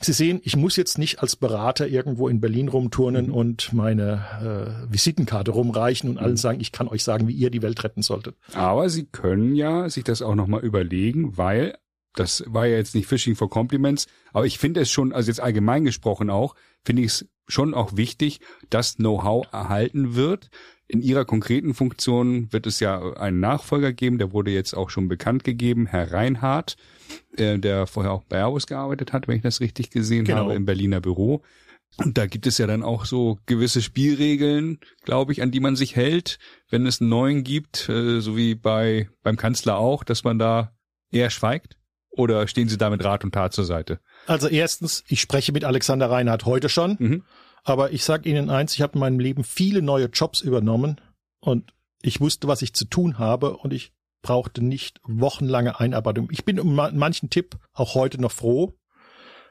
Sie sehen, ich muss jetzt nicht als Berater irgendwo in Berlin rumturnen mhm. und meine äh, Visitenkarte rumreichen und allen mhm. sagen, ich kann euch sagen, wie ihr die Welt retten solltet. Aber Sie können ja sich das auch nochmal überlegen, weil das war ja jetzt nicht Fishing for Compliments, aber ich finde es schon, also jetzt allgemein gesprochen auch, finde ich es schon auch wichtig, dass Know-how erhalten wird. In ihrer konkreten Funktion wird es ja einen Nachfolger geben, der wurde jetzt auch schon bekannt gegeben, Herr Reinhardt äh, der vorher auch bei Airbus gearbeitet hat, wenn ich das richtig gesehen genau. habe, im Berliner Büro. Und da gibt es ja dann auch so gewisse Spielregeln, glaube ich, an die man sich hält, wenn es einen neuen gibt, äh, so wie bei beim Kanzler auch, dass man da eher schweigt. Oder stehen Sie da mit Rat und Tat zur Seite? Also erstens, ich spreche mit Alexander Reinhardt heute schon, mhm. Aber ich sage Ihnen eins, ich habe in meinem Leben viele neue Jobs übernommen und ich wusste, was ich zu tun habe und ich brauchte nicht wochenlange Einarbeitung. Ich bin um manchen Tipp auch heute noch froh,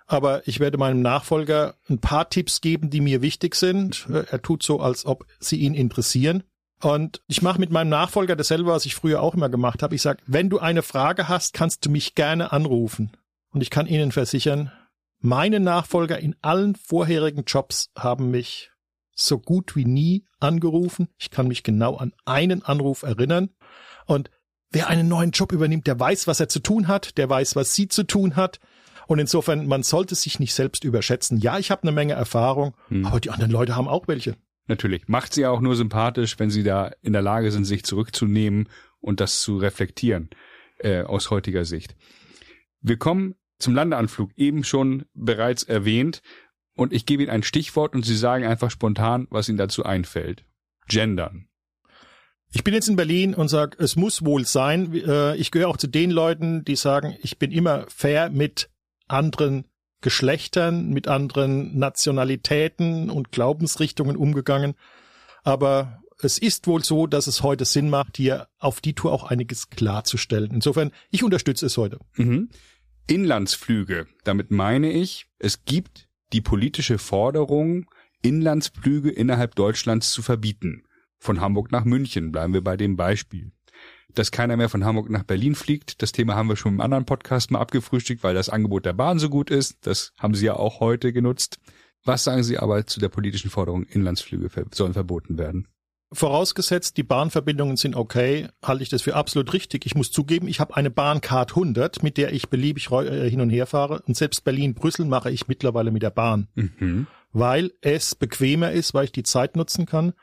aber ich werde meinem Nachfolger ein paar Tipps geben, die mir wichtig sind. Er tut so, als ob sie ihn interessieren. Und ich mache mit meinem Nachfolger dasselbe, was ich früher auch immer gemacht habe. Ich sage, wenn du eine Frage hast, kannst du mich gerne anrufen. Und ich kann Ihnen versichern, meine Nachfolger in allen vorherigen Jobs haben mich so gut wie nie angerufen. Ich kann mich genau an einen Anruf erinnern. Und wer einen neuen Job übernimmt, der weiß, was er zu tun hat, der weiß, was sie zu tun hat. Und insofern, man sollte sich nicht selbst überschätzen. Ja, ich habe eine Menge Erfahrung, hm. aber die anderen Leute haben auch welche. Natürlich. Macht sie auch nur sympathisch, wenn sie da in der Lage sind, sich zurückzunehmen und das zu reflektieren, äh, aus heutiger Sicht. Wir kommen zum Landeanflug, eben schon bereits erwähnt. und ich gebe Ihnen ein Stichwort und Sie sagen einfach spontan, was Ihnen dazu einfällt. Gendern. Ich bin jetzt in Berlin und sage, es muss wohl sein. Äh, ich gehöre auch zu den Leuten, die sagen, ich bin immer fair mit anderen Geschlechtern, mit anderen Nationalitäten und Glaubensrichtungen umgegangen. Aber es ist wohl so, dass es heute Sinn macht, hier auf die Tour auch einiges klarzustellen. Insofern, ich unterstütze es heute. Mhm. Inlandsflüge. Damit meine ich, es gibt die politische Forderung, Inlandsflüge innerhalb Deutschlands zu verbieten. Von Hamburg nach München bleiben wir bei dem Beispiel. Dass keiner mehr von Hamburg nach Berlin fliegt, das Thema haben wir schon im anderen Podcast mal abgefrühstückt, weil das Angebot der Bahn so gut ist. Das haben Sie ja auch heute genutzt. Was sagen Sie aber zu der politischen Forderung, Inlandsflüge sollen verboten werden? Vorausgesetzt, die Bahnverbindungen sind okay, halte ich das für absolut richtig. Ich muss zugeben, ich habe eine Bahncard 100, mit der ich beliebig äh, hin und her fahre. Und selbst Berlin-Brüssel mache ich mittlerweile mit der Bahn, mhm. weil es bequemer ist, weil ich die Zeit nutzen kann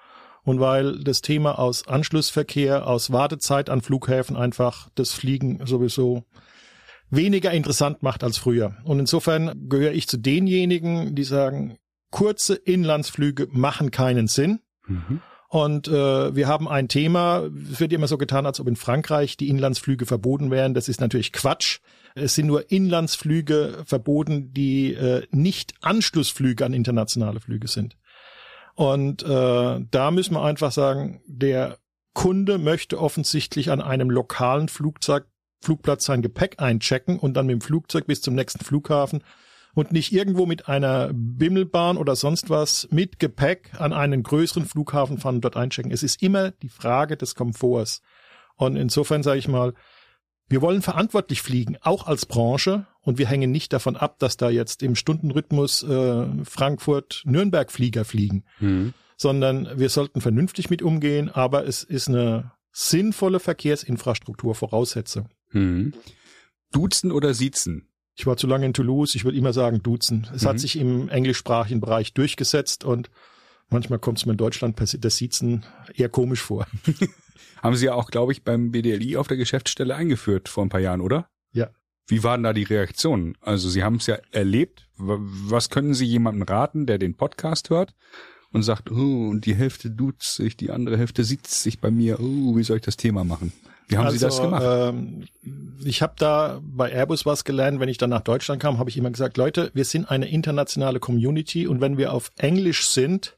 und weil das Thema aus Anschlussverkehr, aus Wartezeit an Flughäfen einfach das Fliegen sowieso weniger interessant macht als früher. Und insofern gehöre ich zu denjenigen, die sagen, kurze Inlandsflüge machen keinen Sinn. Mhm. Und äh, wir haben ein Thema, es wird immer so getan, als ob in Frankreich die Inlandsflüge verboten wären. Das ist natürlich Quatsch. Es sind nur Inlandsflüge verboten, die äh, nicht Anschlussflüge an internationale Flüge sind. Und äh, da müssen wir einfach sagen, der Kunde möchte offensichtlich an einem lokalen Flugzeug, Flugplatz sein Gepäck einchecken und dann mit dem Flugzeug bis zum nächsten Flughafen und nicht irgendwo mit einer Bimmelbahn oder sonst was mit Gepäck an einen größeren Flughafen fahren und dort einchecken. Es ist immer die Frage des Komforts. Und insofern sage ich mal, wir wollen verantwortlich fliegen, auch als Branche. Und wir hängen nicht davon ab, dass da jetzt im Stundenrhythmus äh, Frankfurt-Nürnberg-Flieger fliegen, mhm. sondern wir sollten vernünftig mit umgehen. Aber es ist eine sinnvolle Verkehrsinfrastruktur Voraussetzung. Mhm. Duzen oder Siezen? Ich war zu lange in Toulouse, ich würde immer sagen duzen. Es mhm. hat sich im englischsprachigen Bereich durchgesetzt und manchmal kommt es mir in Deutschland das Siezen eher komisch vor. Haben Sie ja auch, glaube ich, beim BDLI auf der Geschäftsstelle eingeführt vor ein paar Jahren, oder? Ja. Wie waren da die Reaktionen? Also Sie haben es ja erlebt. Was können Sie jemandem raten, der den Podcast hört und sagt, oh, die Hälfte duzt sich, die andere Hälfte sieht sich bei mir, oh, wie soll ich das Thema machen? Wie haben also, Sie das also, gemacht? Ähm, ich habe da bei Airbus was gelernt. Wenn ich dann nach Deutschland kam, habe ich immer gesagt, Leute, wir sind eine internationale Community und wenn wir auf Englisch sind,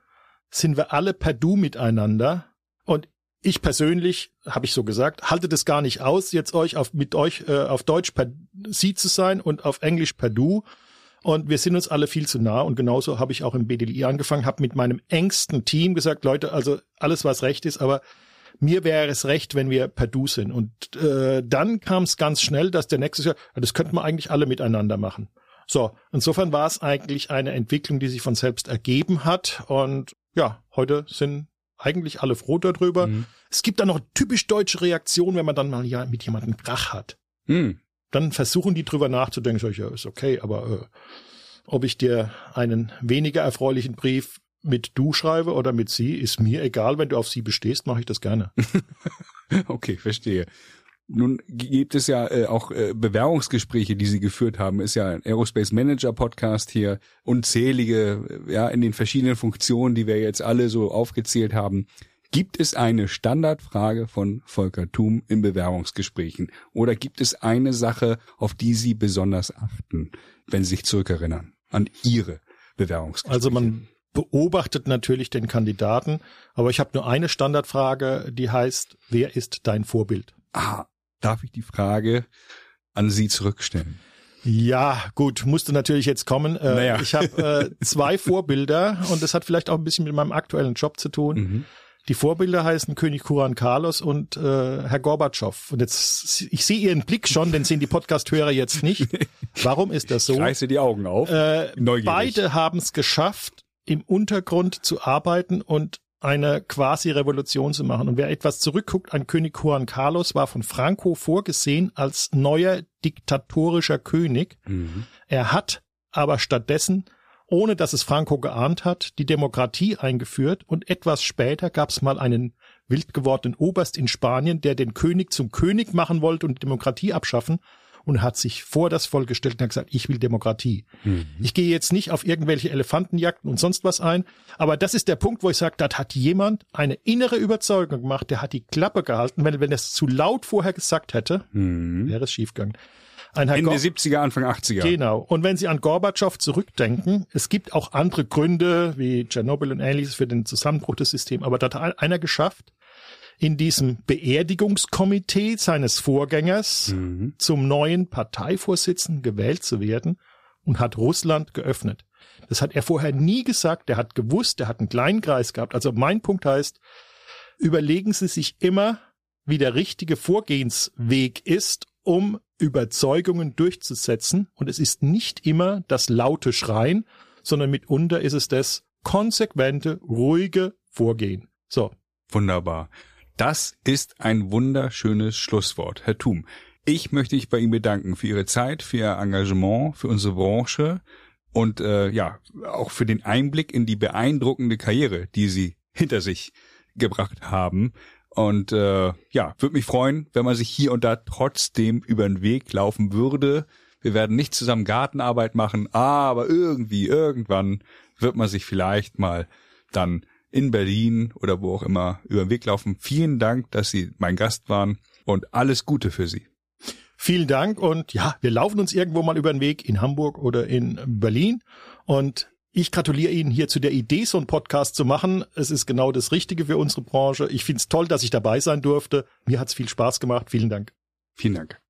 sind wir alle per Du miteinander. Und ich persönlich, habe ich so gesagt, halte das gar nicht aus, jetzt euch auf, mit euch äh, auf Deutsch per Sie zu sein und auf Englisch per Du. Und wir sind uns alle viel zu nah. Und genauso habe ich auch im BDLI angefangen, habe mit meinem engsten Team gesagt, Leute, also alles, was recht ist, aber mir wäre es recht, wenn wir per Du sind. Und äh, dann kam es ganz schnell, dass der nächste Jahr, das könnten wir eigentlich alle miteinander machen. So, insofern war es eigentlich eine Entwicklung, die sich von selbst ergeben hat. Und ja, heute sind eigentlich alle froh darüber. Mhm. Es gibt dann noch typisch deutsche Reaktionen, wenn man dann mal ja mit jemandem Krach hat. Mhm. Dann versuchen die drüber nachzudenken, sag ich, ja, ist okay, aber äh, ob ich dir einen weniger erfreulichen Brief mit du schreibe oder mit sie, ist mir egal. Wenn du auf sie bestehst, mache ich das gerne. okay, verstehe. Nun gibt es ja äh, auch äh, Bewerbungsgespräche, die Sie geführt haben. Ist ja ein Aerospace Manager Podcast hier. Unzählige, äh, ja, in den verschiedenen Funktionen, die wir jetzt alle so aufgezählt haben. Gibt es eine Standardfrage von Volker Thum in Bewerbungsgesprächen? Oder gibt es eine Sache, auf die Sie besonders achten, wenn Sie sich zurückerinnern an Ihre Bewerbungsgespräche? Also man beobachtet natürlich den Kandidaten, aber ich habe nur eine Standardfrage, die heißt, wer ist dein Vorbild? Ah, darf ich die Frage an Sie zurückstellen? Ja, gut, musste natürlich jetzt kommen. Äh, naja. Ich habe äh, zwei Vorbilder und das hat vielleicht auch ein bisschen mit meinem aktuellen Job zu tun. Mhm. Die Vorbilder heißen König Kuran Carlos und äh, Herr Gorbatschow. Und jetzt, ich sehe Ihren Blick schon, den sehen die Podcast-Hörer jetzt nicht. Warum ist das so? Ich reiße die Augen auf. Äh, beide haben es geschafft, im Untergrund zu arbeiten und eine quasi Revolution zu machen. Und wer etwas zurückguckt an König Juan Carlos, war von Franco vorgesehen als neuer diktatorischer König. Mhm. Er hat aber stattdessen, ohne dass es Franco geahnt hat, die Demokratie eingeführt und etwas später gab es mal einen wild gewordenen Oberst in Spanien, der den König zum König machen wollte und die Demokratie abschaffen. Und hat sich vor das Volk gestellt und hat gesagt, ich will Demokratie. Mhm. Ich gehe jetzt nicht auf irgendwelche Elefantenjagden und sonst was ein, aber das ist der Punkt, wo ich sage, das hat jemand eine innere Überzeugung gemacht, der hat die Klappe gehalten, wenn, wenn er es zu laut vorher gesagt hätte, mhm. wäre es schiefgegangen. Ein Ende Gor 70er, Anfang 80er. Genau. Und wenn Sie an Gorbatschow zurückdenken, es gibt auch andere Gründe, wie Tschernobyl und ähnliches für den Zusammenbruch des Systems, aber da hat einer geschafft, in diesem Beerdigungskomitee seines Vorgängers mhm. zum neuen Parteivorsitzenden gewählt zu werden und hat Russland geöffnet. Das hat er vorher nie gesagt. Er hat gewusst, er hat einen kleinen Kreis gehabt. Also mein Punkt heißt, überlegen Sie sich immer, wie der richtige Vorgehensweg ist, um Überzeugungen durchzusetzen. Und es ist nicht immer das laute Schreien, sondern mitunter ist es das konsequente, ruhige Vorgehen. So. Wunderbar. Das ist ein wunderschönes Schlusswort, Herr Thum. Ich möchte mich bei Ihnen bedanken für Ihre Zeit, für Ihr Engagement, für unsere Branche und äh, ja, auch für den Einblick in die beeindruckende Karriere, die Sie hinter sich gebracht haben. Und äh, ja, würde mich freuen, wenn man sich hier und da trotzdem über den Weg laufen würde. Wir werden nicht zusammen Gartenarbeit machen, aber irgendwie, irgendwann wird man sich vielleicht mal dann in Berlin oder wo auch immer über den Weg laufen. Vielen Dank, dass Sie mein Gast waren und alles Gute für Sie. Vielen Dank und ja, wir laufen uns irgendwo mal über den Weg in Hamburg oder in Berlin und ich gratuliere Ihnen hier zu der Idee, so einen Podcast zu machen. Es ist genau das Richtige für unsere Branche. Ich finde es toll, dass ich dabei sein durfte. Mir hat es viel Spaß gemacht. Vielen Dank. Vielen Dank.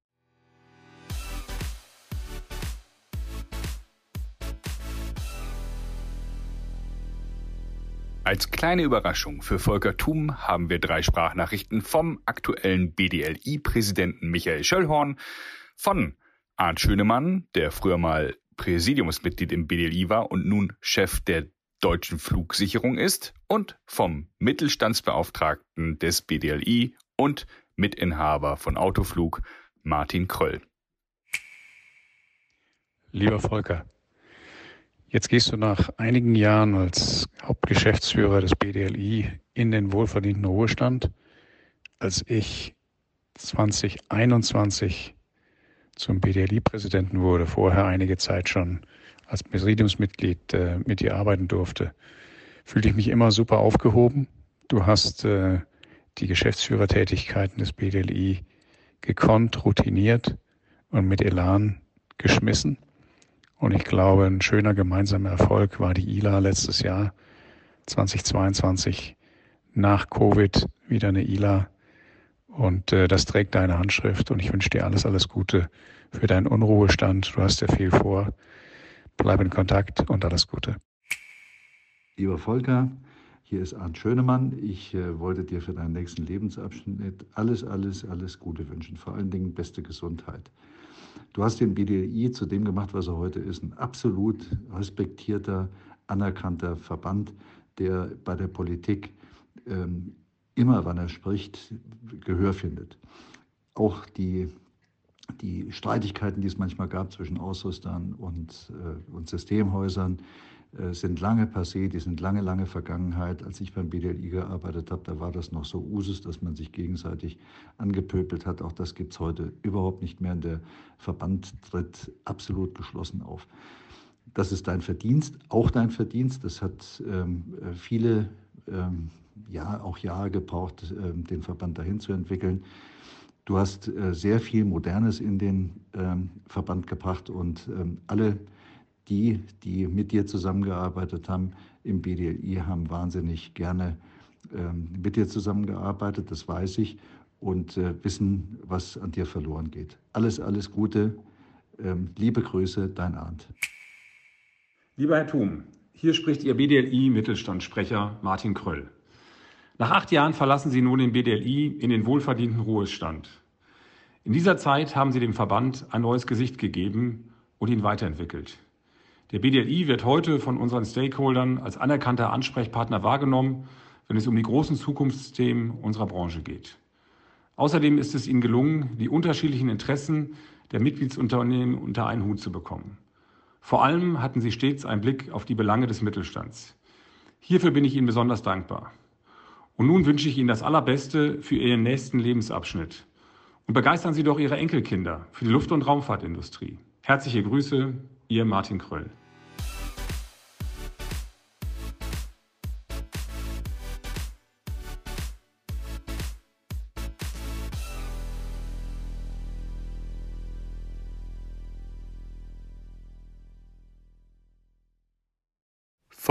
Als kleine Überraschung für Volker Thum haben wir drei Sprachnachrichten vom aktuellen BDLI-Präsidenten Michael Schöllhorn, von Arndt Schönemann, der früher mal Präsidiumsmitglied im BDLI war und nun Chef der deutschen Flugsicherung ist und vom Mittelstandsbeauftragten des BDLI und Mitinhaber von Autoflug Martin Kröll. Lieber Volker, jetzt gehst du nach einigen Jahren als Hauptgeschäftsführer des BDLI in den wohlverdienten Ruhestand. Als ich 2021 zum BDLI-Präsidenten wurde, vorher einige Zeit schon als Präsidiumsmitglied äh, mit dir arbeiten durfte, fühlte ich mich immer super aufgehoben. Du hast äh, die Geschäftsführertätigkeiten des BDLI gekonnt, routiniert und mit Elan geschmissen. Und ich glaube, ein schöner gemeinsamer Erfolg war die ILA letztes Jahr 2022 nach Covid wieder eine ILA und äh, das trägt deine Handschrift und ich wünsche dir alles, alles Gute für deinen Unruhestand. Du hast ja viel vor. Bleib in Kontakt und alles Gute. Lieber Volker, hier ist Arndt Schönemann. Ich äh, wollte dir für deinen nächsten Lebensabschnitt alles, alles, alles Gute wünschen. Vor allen Dingen beste Gesundheit. Du hast den BDI zu dem gemacht, was er heute ist. Ein absolut respektierter, anerkannter Verband, der bei der Politik ähm, immer, wann er spricht, Gehör findet. Auch die, die Streitigkeiten, die es manchmal gab zwischen Ausrüstern und, äh, und Systemhäusern, sind lange passé, die sind lange, lange Vergangenheit. Als ich beim BDLI gearbeitet habe, da war das noch so Usus, dass man sich gegenseitig angepöbelt hat. Auch das gibt es heute überhaupt nicht mehr. Der Verband tritt absolut geschlossen auf. Das ist dein Verdienst, auch dein Verdienst. Das hat ähm, viele ähm, ja, auch Jahre gebraucht, ähm, den Verband dahin zu entwickeln. Du hast äh, sehr viel Modernes in den ähm, Verband gebracht und ähm, alle die, die mit dir zusammengearbeitet haben im BDLI, haben wahnsinnig gerne mit dir zusammengearbeitet, das weiß ich, und äh, wissen, was an dir verloren geht. Alles, alles Gute. Liebe Grüße, dein Arndt. Lieber Herr Thum, hier spricht Ihr BDLI-Mittelstandssprecher Martin Kröll. Nach acht Jahren verlassen Sie nun den BDLI in den wohlverdienten Ruhestand. In dieser Zeit haben Sie dem Verband ein neues Gesicht gegeben und ihn weiterentwickelt. Der BDLI wird heute von unseren Stakeholdern als anerkannter Ansprechpartner wahrgenommen, wenn es um die großen Zukunftsthemen unserer Branche geht. Außerdem ist es Ihnen gelungen, die unterschiedlichen Interessen der Mitgliedsunternehmen unter einen Hut zu bekommen. Vor allem hatten Sie stets einen Blick auf die Belange des Mittelstands. Hierfür bin ich Ihnen besonders dankbar. Und nun wünsche ich Ihnen das Allerbeste für Ihren nächsten Lebensabschnitt Und begeistern Sie doch Ihre Enkelkinder für die Luft- und Raumfahrtindustrie. Herzliche Grüße, Ihr Martin Kröll.